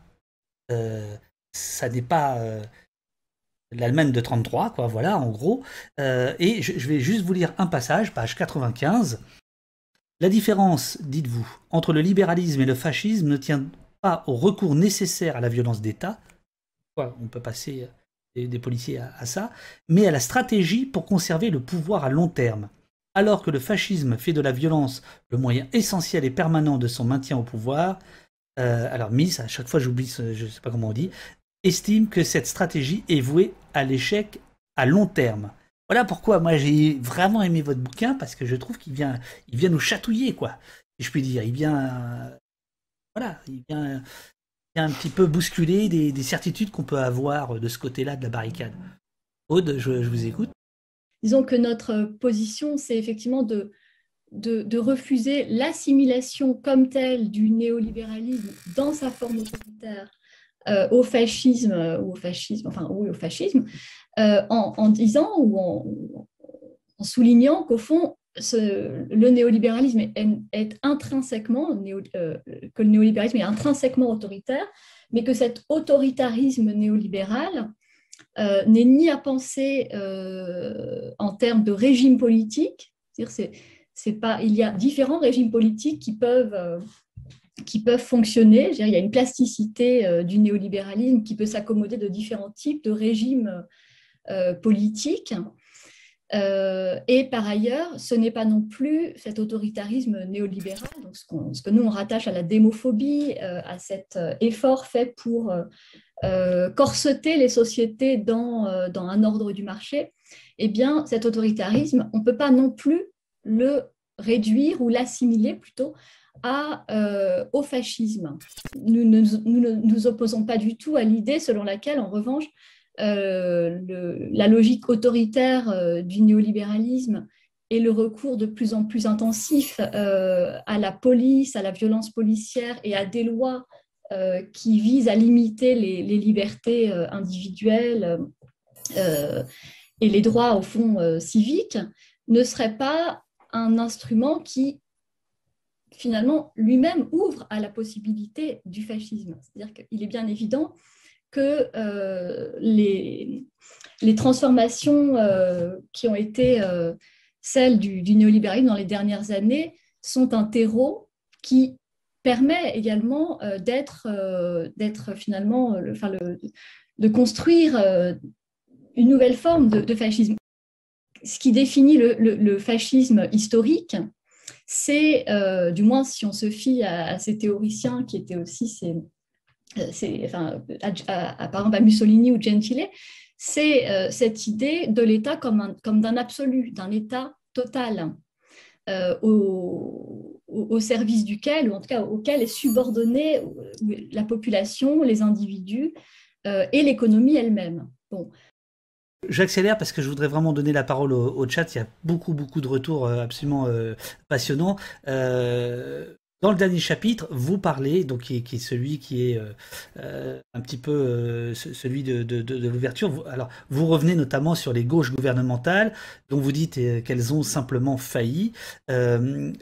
ça n'est pas l'Allemagne de 33, quoi, voilà, en gros. Euh, et je, vais juste vous lire un passage, page 95. La différence, dites-vous, entre le libéralisme et le fascisme ne tient pas au recours nécessaire à la violence d'État, on peut passer des, policiers à, ça, mais à la stratégie pour conserver le pouvoir à long terme. Alors que le fascisme fait de la violence le moyen essentiel et permanent de son maintien au pouvoir, euh, alors Miss, à chaque fois j'oublie, je ne sais pas comment on dit, estime que cette stratégie est vouée à l'échec à long terme. Voilà pourquoi moi j'ai vraiment aimé votre bouquin parce que je trouve qu'il vient, il vient nous chatouiller quoi. Si je puis dire, il vient, voilà, il vient, un petit peu bousculer des, certitudes qu'on peut avoir de ce côté-là de la barricade. Aude, je, vous écoute. Disons que notre position, c'est effectivement de, refuser l'assimilation comme telle du néolibéralisme dans sa forme autoritaire euh, au fascisme euh, ou au fascisme, enfin oui au fascisme, euh, en, disant ou en, soulignant qu'au fond le néolibéralisme est, intrinsèquement que le néolibéralisme est intrinsèquement autoritaire, mais que cet autoritarisme néolibéral n'est ni à penser en termes de régime politique, c'est c'est pas, il y a différents régimes politiques qui peuvent qui peuvent fonctionner. il y a une plasticité euh, du néolibéralisme qui peut s'accommoder de différents types de régimes euh, politiques. Euh, et par ailleurs, ce n'est pas non plus cet autoritarisme néolibéral, donc ce, que nous on rattache à la démophobie, à cet effort fait pour corseter les sociétés dans, dans un ordre du marché, eh bien, cet autoritarisme, on ne peut pas non plus le réduire ou l'assimiler plutôt à, au fascisme. Nous ne nous, opposons pas du tout à l'idée selon laquelle, en revanche, la logique autoritaire du néolibéralisme et le recours de plus en plus intensif euh, à la police, à la violence policière et à des lois euh, qui visent à limiter les, libertés euh, individuelles et les droits au fond civiques ne serait pas un instrument qui finalement lui-même ouvre à la possibilité du fascisme. C'est-à-dire qu'il est bien évident que les, les, transformations qui ont été celles du, néolibéralisme dans les dernières années sont un terreau qui permet également euh, d'être, euh, d'être finalement, euh, de construire une nouvelle forme de, fascisme. Ce qui définit le, fascisme historique, c'est, du moins si on se fie à, ces théoriciens qui étaient aussi ces, enfin, à, par exemple à Mussolini ou Gentile, c'est cette idée de l'État comme, d'un absolu, d'un État total, au, service duquel, ou en tout cas auquel est subordonnée la population, les individus euh, et l'économie elle-même. Bon. J'accélère parce que je voudrais vraiment donner la parole au, chat. Il y a beaucoup, beaucoup de retours absolument passionnants. Dans le dernier chapitre, vous parlez, donc qui est, celui qui est euh, euh, un petit peu euh, celui de, l'ouverture. Alors, vous revenez notamment sur les gauches gouvernementales, dont vous dites qu'elles ont simplement failli. Elles,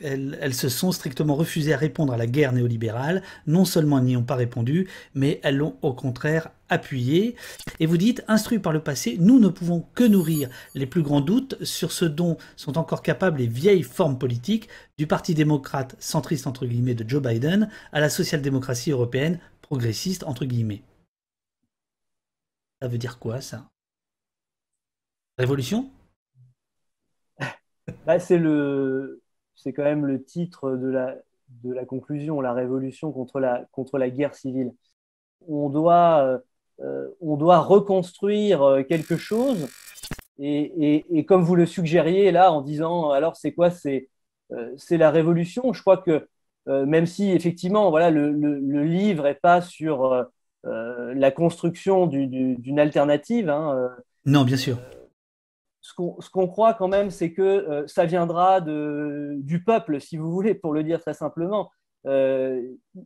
elles, se sont strictement refusées à répondre à la guerre néolibérale. Non seulement elles n'y ont pas répondu, mais elles l'ont au contraire appuyé. Et vous dites, instruits par le passé, nous ne pouvons que nourrir les plus grands doutes sur ce dont sont encore capables les vieilles formes politiques, du Parti démocrate centriste entre guillemets de Joe Biden à la social-démocratie européenne progressiste entre guillemets. Ça veut dire quoi ça? Révolution? Bah, C'est le, c'est quand même le titre de la, de la conclusion, la révolution contre la, contre la guerre civile. On doit euh, on doit reconstruire euh, quelque chose. Et, comme vous le suggériez là en disant, alors c'est quoi? C'est euh, la révolution. Je crois que même si effectivement, voilà, le, livre n'est pas sur la construction d'une alternative. Hein, non, bien sûr. ce qu'on croit quand même, c'est que ça viendra de, du peuple, si vous voulez, pour le dire très simplement. Euh,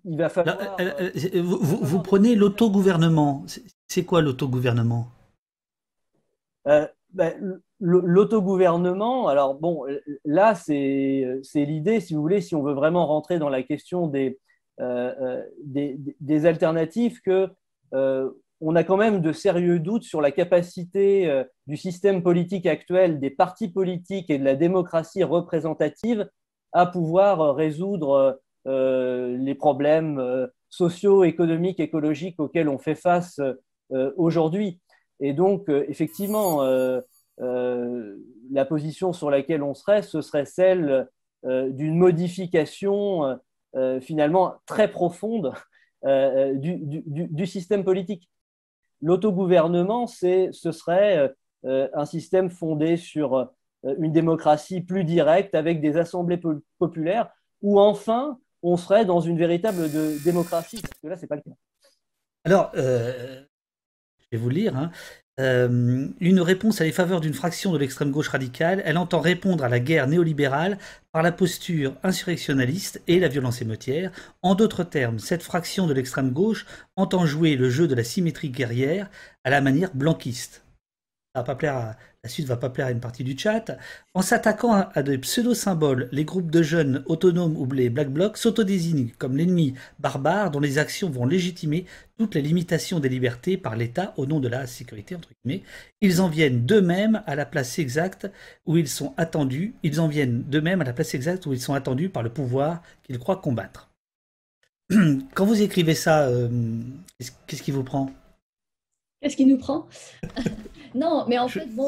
il va falloir. Euh, euh, vous, prenez l'autogouvernement. C'est quoi l'autogouvernement? Ben, L'autogouvernement, alors bon, là, c'est l'idée, si vous voulez, si on veut vraiment rentrer dans la question des, des, des, alternatives, que on a quand même de sérieux doutes sur la capacité du système politique actuel, des partis politiques et de la démocratie représentative à pouvoir résoudre les problèmes euh, sociaux, économiques, écologiques auxquels on fait face euh, aujourd'hui. Et donc, effectivement, la position sur laquelle on serait, ce serait celle d'une modification finalement très profonde du, système politique. L'autogouvernement, ce serait un système fondé sur une démocratie plus directe avec des assemblées populaires, ou enfin on serait dans une véritable démocratie. Parce que là, c'est pas le cas. Alors, euh, je vais vous lire. Hein. Euh, une réponse à les faveurs d'une fraction de l'extrême gauche radicale, elle entend répondre à la guerre néolibérale par la posture insurrectionnaliste et la violence émeutière. En d'autres termes, cette fraction de l'extrême gauche entend jouer le jeu de la symétrie guerrière à la manière blanquiste. Ça va pas plaire à la suite va pas plaire à une partie du chat, en s'attaquant à, des pseudo-symboles, les groupes de jeunes autonomes ou les Black Blocs s'autodésignent comme l'ennemi barbare dont les actions vont légitimer toutes les limitations des libertés par l'État au nom de la sécurité, entre guillemets. Ils en viennent d'eux-mêmes à la place exacte où ils sont attendus, ils en viennent d'eux-mêmes à la place exacte où ils sont attendus par le pouvoir qu'ils croient combattre. (clears throat) Quand vous écrivez ça, euh, qu'est-ce qui vous prend? Qu'est-ce qui nous prend? (laughs) Non, mais en fait, bon,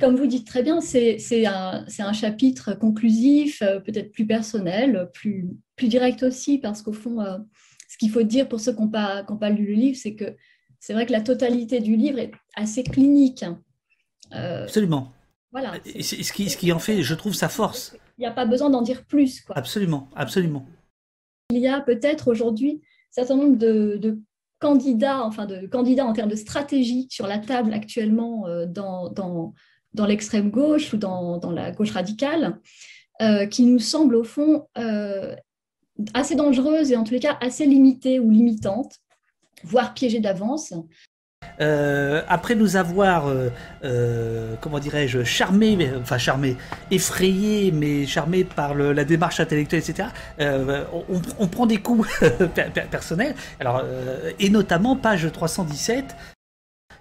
comme vous dites très bien, c'est un, un, chapitre conclusif, euh, peut-être plus personnel, plus, plus direct aussi, parce qu'au fond, euh, ce qu'il faut dire pour ceux qui n'ont pas, pas, lu le livre, c'est que c'est vrai que la totalité du livre est assez clinique. Absolument. Voilà. ce, qui, ce qui en fait, je trouve, sa force. Il n'y a pas besoin d'en dire plus. Quoi. Absolument, absolument. Il y a peut-être aujourd'hui un certain nombre de, candidats, enfin de candidats en termes de stratégie sur la table actuellement euh, dans, dans, dans l'extrême gauche ou dans, dans, la gauche radicale, euh, qui nous semblent au fond euh, assez dangereuses et en tous les cas assez limitées ou limitantes, voire piégées d'avance. Euh, après nous avoir, euh, euh, comment dirais-je, charmé, enfin charmé, effrayé, mais charmé par la démarche intellectuelle, etc., on, prend des coups (laughs) personnels. Alors, et notamment, page 317,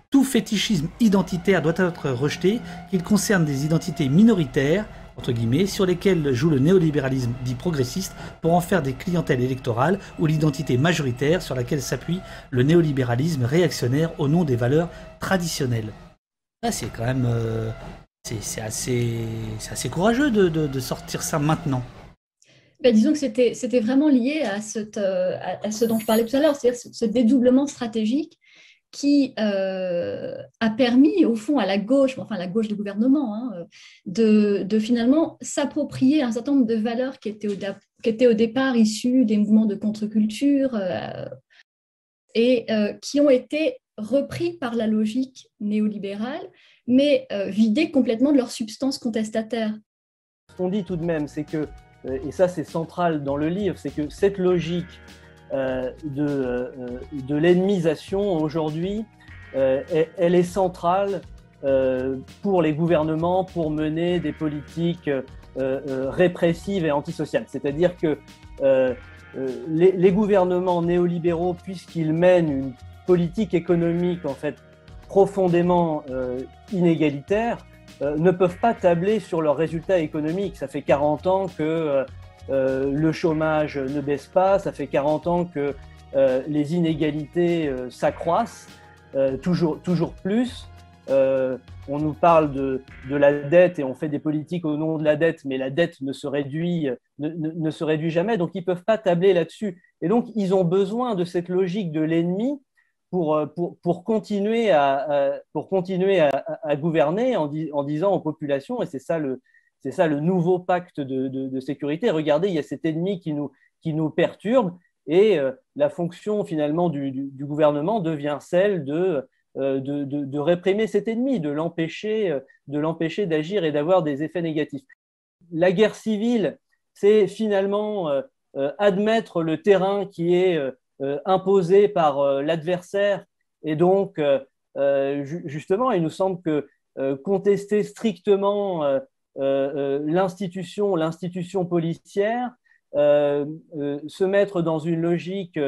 tout fétichisme identitaire doit être rejeté, qu'il concerne des identités minoritaires, entre guillemets, sur lesquels joue le néolibéralisme dit progressiste pour en faire des clientèles électorales ou l'identité majoritaire sur laquelle s'appuie le néolibéralisme réactionnaire au nom des valeurs traditionnelles. C'est quand même. Euh, c'est assez, assez courageux de, sortir ça maintenant. Ben, disons que c'était vraiment lié à, cette, euh, à, ce dont je parlais tout à l'heure, c'est-à-dire ce dédoublement stratégique qui euh, a permis, au fond, à la gauche, enfin la gauche du gouvernement, hein, de, finalement s'approprier un certain nombre de valeurs qui étaient au, départ issues des mouvements de contre-culture euh, et euh, qui ont été repris par la logique néolibérale, mais vidés complètement de leur substance contestataire. Ce qu'on dit tout de même, c'est que, et ça c'est central dans le livre, c'est que cette logique de, euh, de l'ennemisation aujourd'hui, euh, elle est centrale pour les gouvernements pour mener des politiques répressives et antisociales. C'est-à-dire que les, les, gouvernements néolibéraux, puisqu'ils mènent une politique économique en fait profondément inégalitaire, ne peuvent pas tabler sur leurs résultats économiques. Ça fait 40 ans que euh, le chômage ne baisse pas, ça fait 40 ans que euh, les inégalités euh, s'accroissent toujours, toujours plus. on nous parle de, la dette et on fait des politiques au nom de la dette, mais la dette ne se réduit, ne, se réduit jamais, donc ils ne peuvent pas tabler là-dessus. Et donc, ils ont besoin de cette logique de l'ennemi pour, continuer à, gouverner en, disant aux populations, et c'est ça le, c'est ça le nouveau pacte de, sécurité. Regardez, il y a cet ennemi qui nous, qui nous perturbe et euh, la fonction finalement du, gouvernement devient celle euh, de, de, réprimer cet ennemi, de l'empêcher, euh, de l'empêcher d'agir et d'avoir des effets négatifs. La guerre civile, c'est finalement admettre le terrain qui est imposé par l'adversaire et donc justement, il nous semble que contester strictement l'institution, l'institution policière, euh, se mettre dans une logique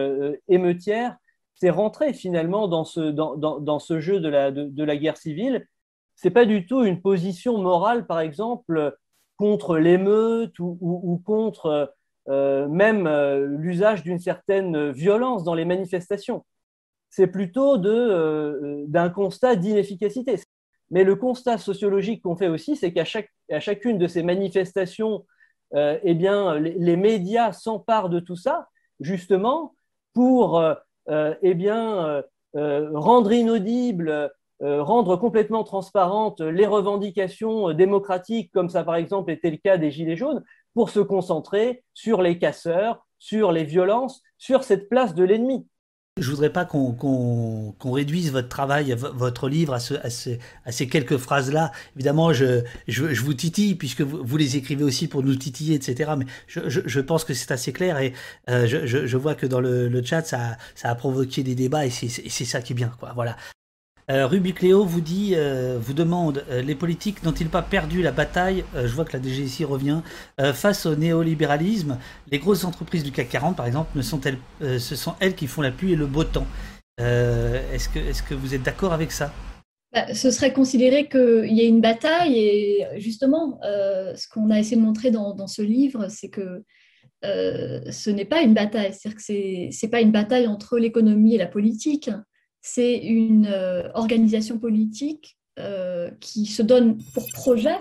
émeutière, c'est rentrer finalement dans ce, dans, dans, ce jeu de la, de, la guerre civile. C'est pas du tout une position morale, par exemple, contre l'émeute ou, ou, contre même l'usage d'une certaine violence dans les manifestations. C'est plutôt d'un constat d'inefficacité. Mais le constat sociologique qu'on fait aussi, c'est qu'à chaque, à chacune de ces manifestations, euh, eh les, médias s'emparent de tout ça, justement, pour euh, euh, eh rendre inaudible, rendre complètement transparentes les revendications démocratiques, comme ça par exemple était le cas des Gilets jaunes, pour se concentrer sur les casseurs, sur les violences, sur cette place de l'ennemi. Je voudrais pas qu'on réduise votre travail, votre livre à, ces quelques phrases-là. Évidemment, je, vous titille puisque vous, les écrivez aussi pour nous titiller, etc. Mais je, pense que c'est assez clair et euh, je, vois que dans le, chat, ça, ça, a provoqué des débats et c'est ça qui est bien. Quoi. Voilà. Euh, Ruby vous dit, euh, vous demande, euh, les politiques n'ont-ils pas perdu la bataille Je vois que la DGSI revient face au néolibéralisme. Les grosses entreprises du CAC 40, par exemple, ne sont-elles, ce sont elles qui font la pluie et le beau temps. est-ce que, est-ce que vous êtes d'accord avec ça? Bah, ce serait considéré qu'il y a une bataille et justement, ce qu'on a essayé de montrer dans, dans ce livre, c'est que ce n'est pas une bataille, c'est-à-dire que c'est, c'est pas une bataille entre l'économie et la politique, c'est une euh, organisation politique euh, qui se donne pour projet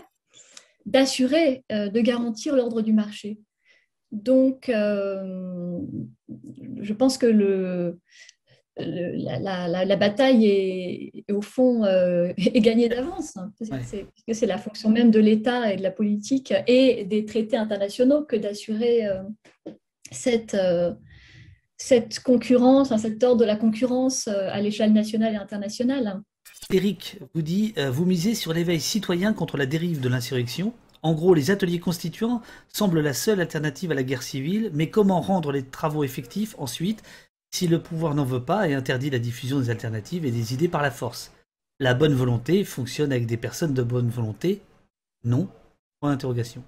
d'assurer, euh, de garantir l'ordre du marché. Donc, je pense que le, la, bataille est, au fond (laughs) est gagnée d'avance, hein, parce que c'est la fonction même de l'État et de la politique et des traités internationaux que d'assurer cette, cette concurrence, un secteur de la concurrence à l'échelle nationale et internationale. Eric vous dit, vous misez sur l'éveil citoyen contre la dérive de l'insurrection en gros, les ateliers constituants semblent la seule alternative à la guerre civile, mais comment rendre les travaux effectifs ensuite si le pouvoir n'en veut pas et interdit la diffusion des alternatives et des idées par la force? La bonne volonté fonctionne avec des personnes de bonne volonté? Non? Point d'interrogation.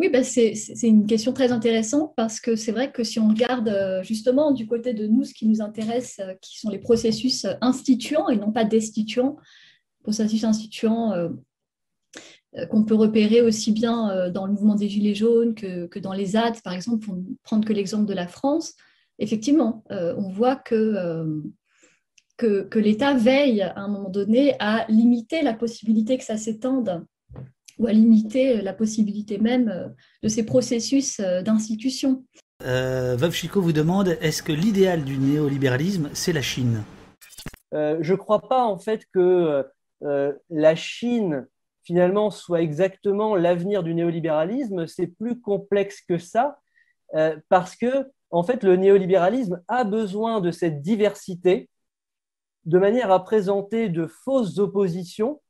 Oui, bah, c'est une question très intéressante parce que c'est vrai que si on regarde euh, justement du côté de nous, ce qui nous intéresse, euh, qui sont les processus euh, instituants et non pas destituants, processus instituants qu'on peut repérer aussi bien dans le mouvement des Gilets jaunes que, dans les ZAD, par exemple, pour prendre que l'exemple de la France, effectivement, on voit que, l'État veille à un moment donné à limiter la possibilité que ça s'étende ou à limiter la possibilité même de ces processus d'institution. Veuve Chico vous demande, est-ce que l'idéal du néolibéralisme, c'est la Chine? Je ne crois pas en fait que la Chine finalement soit exactement l'avenir du néolibéralisme, c'est plus complexe que ça, euh, parce que en fait, le néolibéralisme a besoin de cette diversité de manière à présenter de fausses oppositions,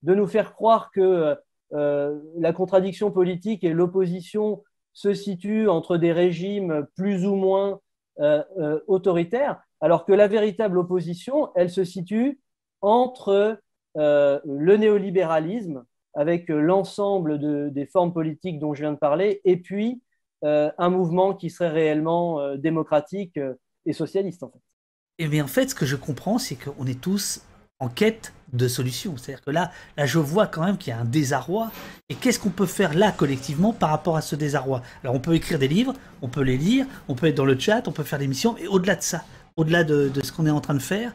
de nous faire croire que euh, la contradiction politique et l'opposition se situent entre des régimes plus ou moins euh, autoritaires, alors que la véritable opposition, elle se situe entre euh, le néolibéralisme avec euh, l'ensemble des formes politiques dont je viens de parler, et puis euh, un mouvement qui serait réellement démocratique et socialiste en fait. Et bien en fait, ce que je comprends, c'est qu'on est tous en quête de solutions. C'est-à-dire que là, là, je vois quand même qu'il y a un désarroi. Et qu'est-ce qu'on peut faire là collectivement par rapport à ce désarroi? Alors, on peut écrire des livres, on peut les lire, on peut être dans le chat, on peut faire des missions. Mais au-delà de ça, au-delà de, de, ce qu'on est en train de faire,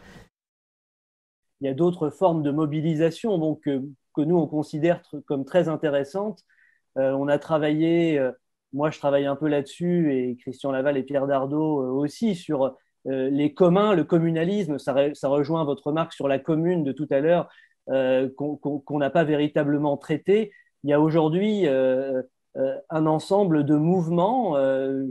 il y a d'autres formes de mobilisation donc, euh, que nous, on considère comme très intéressantes. Euh, on a travaillé, euh, moi je travaille un peu là-dessus, et Christian Laval et Pierre Dardot aussi, sur les communs, le communalisme. Ça, rejoint votre remarque sur la commune de tout à l'heure, qu'on n'a pas véritablement traité. Il y a aujourd'hui un ensemble de mouvements,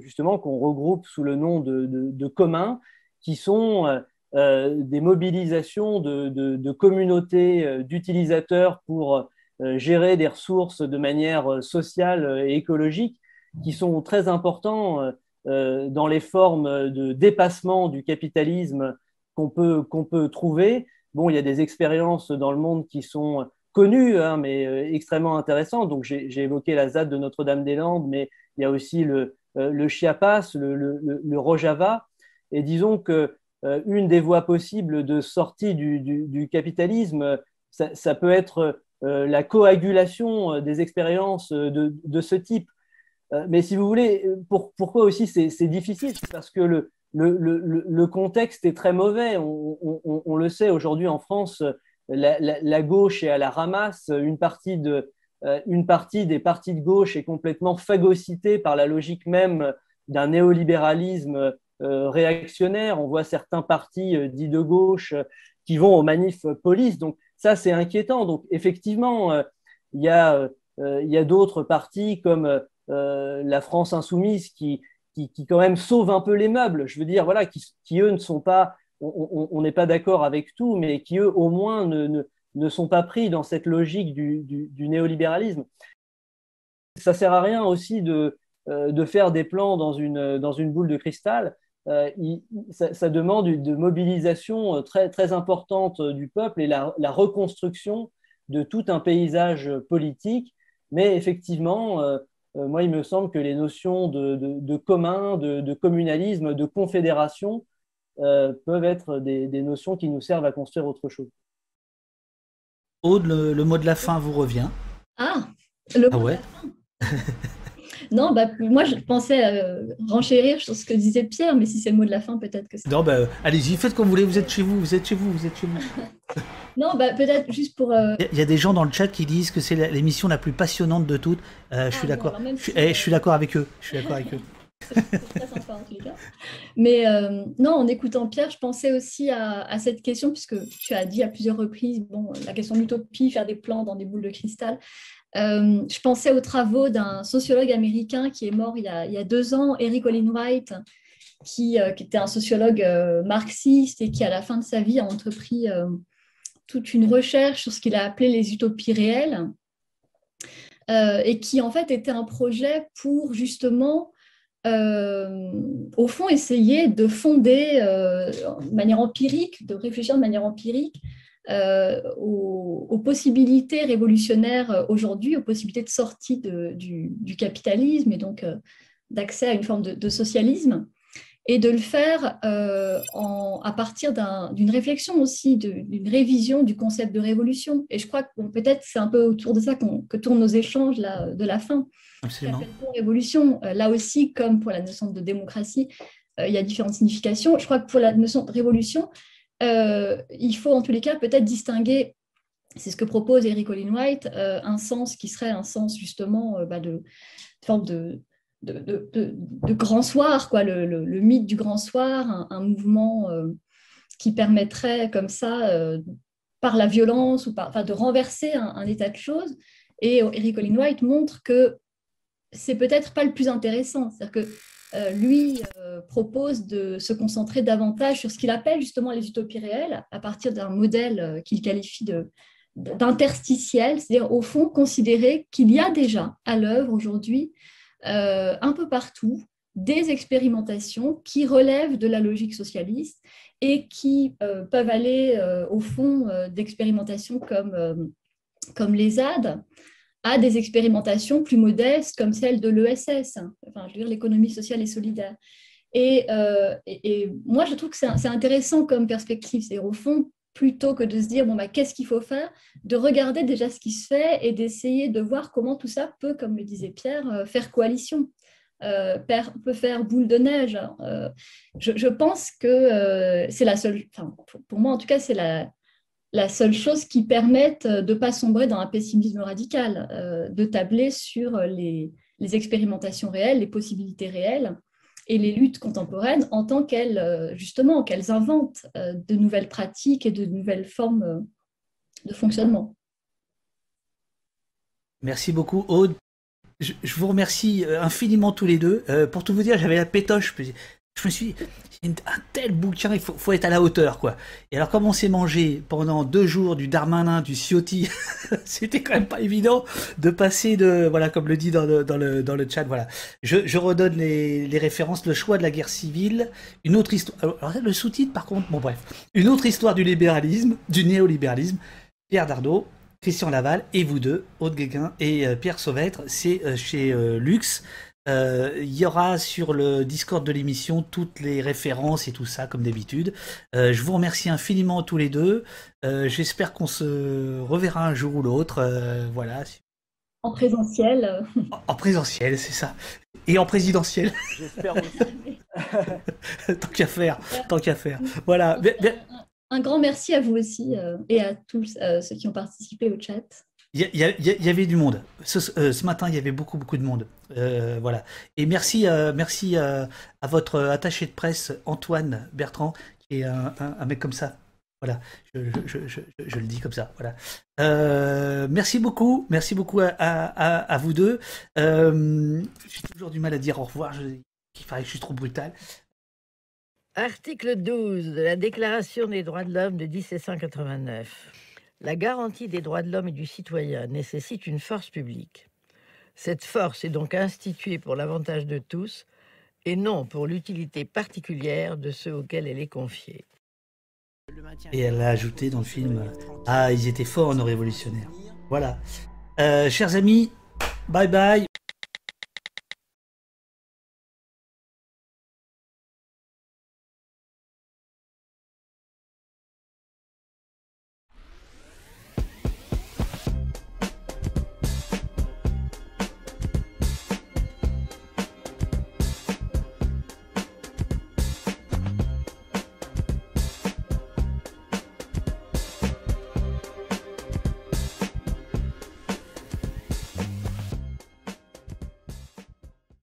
justement, qu'on regroupe sous le nom de, de communs, qui sont euh, des mobilisations de, communautés euh, d'utilisateurs pour euh, gérer des ressources de manière sociale et écologique qui sont très importants dans les formes de dépassement du capitalisme qu'on peut, qu'on peut trouver. Bon, il y a des expériences dans le monde qui sont connues, hein, mais extrêmement intéressantes. Donc, j'ai évoqué la ZAD de Notre-Dame-des-Landes, mais il y a aussi le, le Chiapas, le, Rojava. Et disons que euh, une des voies possibles de sortie du, capitalisme, ça, peut être euh, la coagulation euh, des expériences de, ce type. Mais si vous voulez, pourquoi aussi c'est difficile? Parce que le, contexte est très mauvais. On, le sait aujourd'hui en France, la, gauche est à la ramasse. Une partie, de, une partie des partis de gauche est complètement phagocytée par la logique même d'un néolibéralisme euh, réactionnaires. On voit certains partis euh, dits de gauche euh, qui vont aux manifs police. Donc ça, c'est inquiétant. Donc effectivement, il y a d'autres partis comme la France insoumise qui, qui, quand même sauvent un peu les meubles. Je veux dire, voilà, qui, eux ne sont pas, on n'est pas d'accord avec tout, mais qui eux au moins ne, ne, sont pas pris dans cette logique du, du, néolibéralisme. Ça sert à rien aussi de, de faire des plans dans une, dans une boule de cristal. Euh, ça, demande une mobilisation euh, très, très importante euh, du peuple et la, reconstruction de tout un paysage politique. Mais effectivement, moi, il me semble que les notions de, commun, de, communalisme, de confédération peuvent être des, notions qui nous servent à construire autre chose. Aude, le, mot de la fin vous revient. Ah, le ah ouais. (laughs) Non, bah, moi, je pensais euh, renchérir sur ce que disait Pierre, mais si c'est le mot de la fin, peut-être que c'est. Non, bah, allez-y, faites comme vous voulez, vous êtes chez vous, vous êtes chez vous, vous êtes chez vous. (laughs) non, bah, peut-être juste pour. Euh, il y a des gens dans le chat qui disent que c'est l'émission la plus passionnante de toutes. Euh, je suis ah, d'accord. je, suis, eh, je suis d'accord avec eux. Je suis d'accord avec eux. (laughs) c'est très sympa en tous les cas. Mais euh, non, en écoutant Pierre, je pensais aussi à, cette question, puisque tu as dit à plusieurs reprises, bon, la question de l'utopie, faire des plans dans des boules de cristal. Euh, je pensais aux travaux d'un sociologue américain qui est mort il y a, deux ans, Eric Olin White, qui, qui, était un sociologue marxiste et qui, à la fin de sa vie, a entrepris toute une recherche sur ce qu'il a appelé les utopies réelles. Euh, et qui en fait était un projet pour justement, euh, au fond, essayer de fonder euh, de manière empirique, de réfléchir de manière empirique aux, possibilités révolutionnaires aujourd'hui, aux possibilités de sortie du, capitalisme et donc d'accès à une forme de socialisme et de le faire euh, à partir d'une réflexion aussi, d'une révision du concept de révolution. Et je crois que peut-être c'est un peu autour de ça que tournent nos échanges là, de la fin. Absolument. révolution, euh, là aussi, comme pour la notion de démocratie, euh, il y a différentes significations. Je crois que pour la notion de révolution, il faut en tous les cas peut-être distinguer c'est ce que propose Eric Olin White, un sens qui serait un sens justement bah, de, forme de, de, grand soir, quoi, le, mythe du grand soir, un, mouvement euh, qui permettrait comme ça, euh, par la violence, ou par, de renverser un, état de choses. Et Eric Olin White montre que c'est peut-être pas le plus intéressant. C'est-à-dire que euh, lui propose de se concentrer davantage sur ce qu'il appelle justement les utopies réelles, à partir d'un modèle qu'il qualifie d'interstitiel, c'est-à-dire au fond considérer qu'il y a déjà à l'œuvre aujourd'hui euh, un peu partout des expérimentations qui relèvent de la logique socialiste et qui euh, peuvent aller euh, au fond d'expérimentations comme, comme les ZAD à des expérimentations plus modestes comme celle de l'ESS, enfin, je veux dire l'économie sociale et solidaire. Et, et, moi, je trouve que c'est intéressant comme perspective. C'est au fond, plutôt que de se dire, bon, bah, qu'est-ce qu'il faut faire, de regarder déjà ce qui se fait et d'essayer de voir comment tout ça peut, comme le disait Pierre, euh, faire coalition, euh, peut faire boule de neige. Euh, je, pense que c'est la seule, pour, moi en tout cas, c'est la, la seule chose qui permette de ne pas sombrer dans un pessimisme radical, de tabler sur les, les expérimentations réelles, les possibilités réelles et les luttes contemporaines en tant qu'elles, euh, justement, qu'elles inventent euh, de nouvelles pratiques et de nouvelles formes euh, de fonctionnement. Merci beaucoup, Aude. Je, vous remercie infiniment tous les deux. pour tout vous dire, j'avais la pétoche je me suis dit, un tel bouquin, il faut, être à la hauteur, quoi. Et alors, comme on s'est mangé pendant deux jours du Darmanin, du Ciotti, (laughs) c'était quand même pas évident de passer de, voilà, comme le dit dans le, dans le, dans le chat, voilà. Je, redonne les, les, références, le choix de la guerre civile, une autre histoire, alors le sous-titre, par contre, bon, bref, une autre histoire du libéralisme, du néolibéralisme, Pierre Dardot, Christian Laval et vous deux, Aude Guéguin et euh, Pierre Sauvêtre, c'est euh, chez euh, Lux. Euh, il y aura sur le Discord de l'émission toutes les références et tout ça, comme d'habitude. Euh, je vous remercie infiniment tous les deux. Euh, j'espère qu'on se reverra un jour ou l'autre. voilà. En présentiel. En, présentiel, c'est ça. Et en présidentiel. J'espère (laughs) aussi. tant qu'à faire, tant qu'à faire. Voilà. Un, grand merci à vous aussi et à tous ceux qui ont participé au chat. Il y, avait du monde. Euh, ce, matin, il y avait beaucoup, beaucoup de monde. Euh, voilà. Et merci, euh, merci à votre attaché de presse, Antoine Bertrand, qui est un, mec comme ça. Voilà, je, le dis comme ça. Voilà. merci beaucoup, merci beaucoup à, vous deux. J'ai toujours du mal à dire au revoir. il paraît que je suis trop brutal. Article 12 de la Déclaration des droits de l'homme de 1789. La garantie des droits de l'homme et du citoyen nécessite une force publique. Cette force est donc instituée pour l'avantage de tous et non pour l'utilité particulière de ceux auxquels elle est confiée. Et elle a ajouté dans le film Ah, ils étaient forts, nos révolutionnaires. Voilà. Euh, chers amis, bye bye.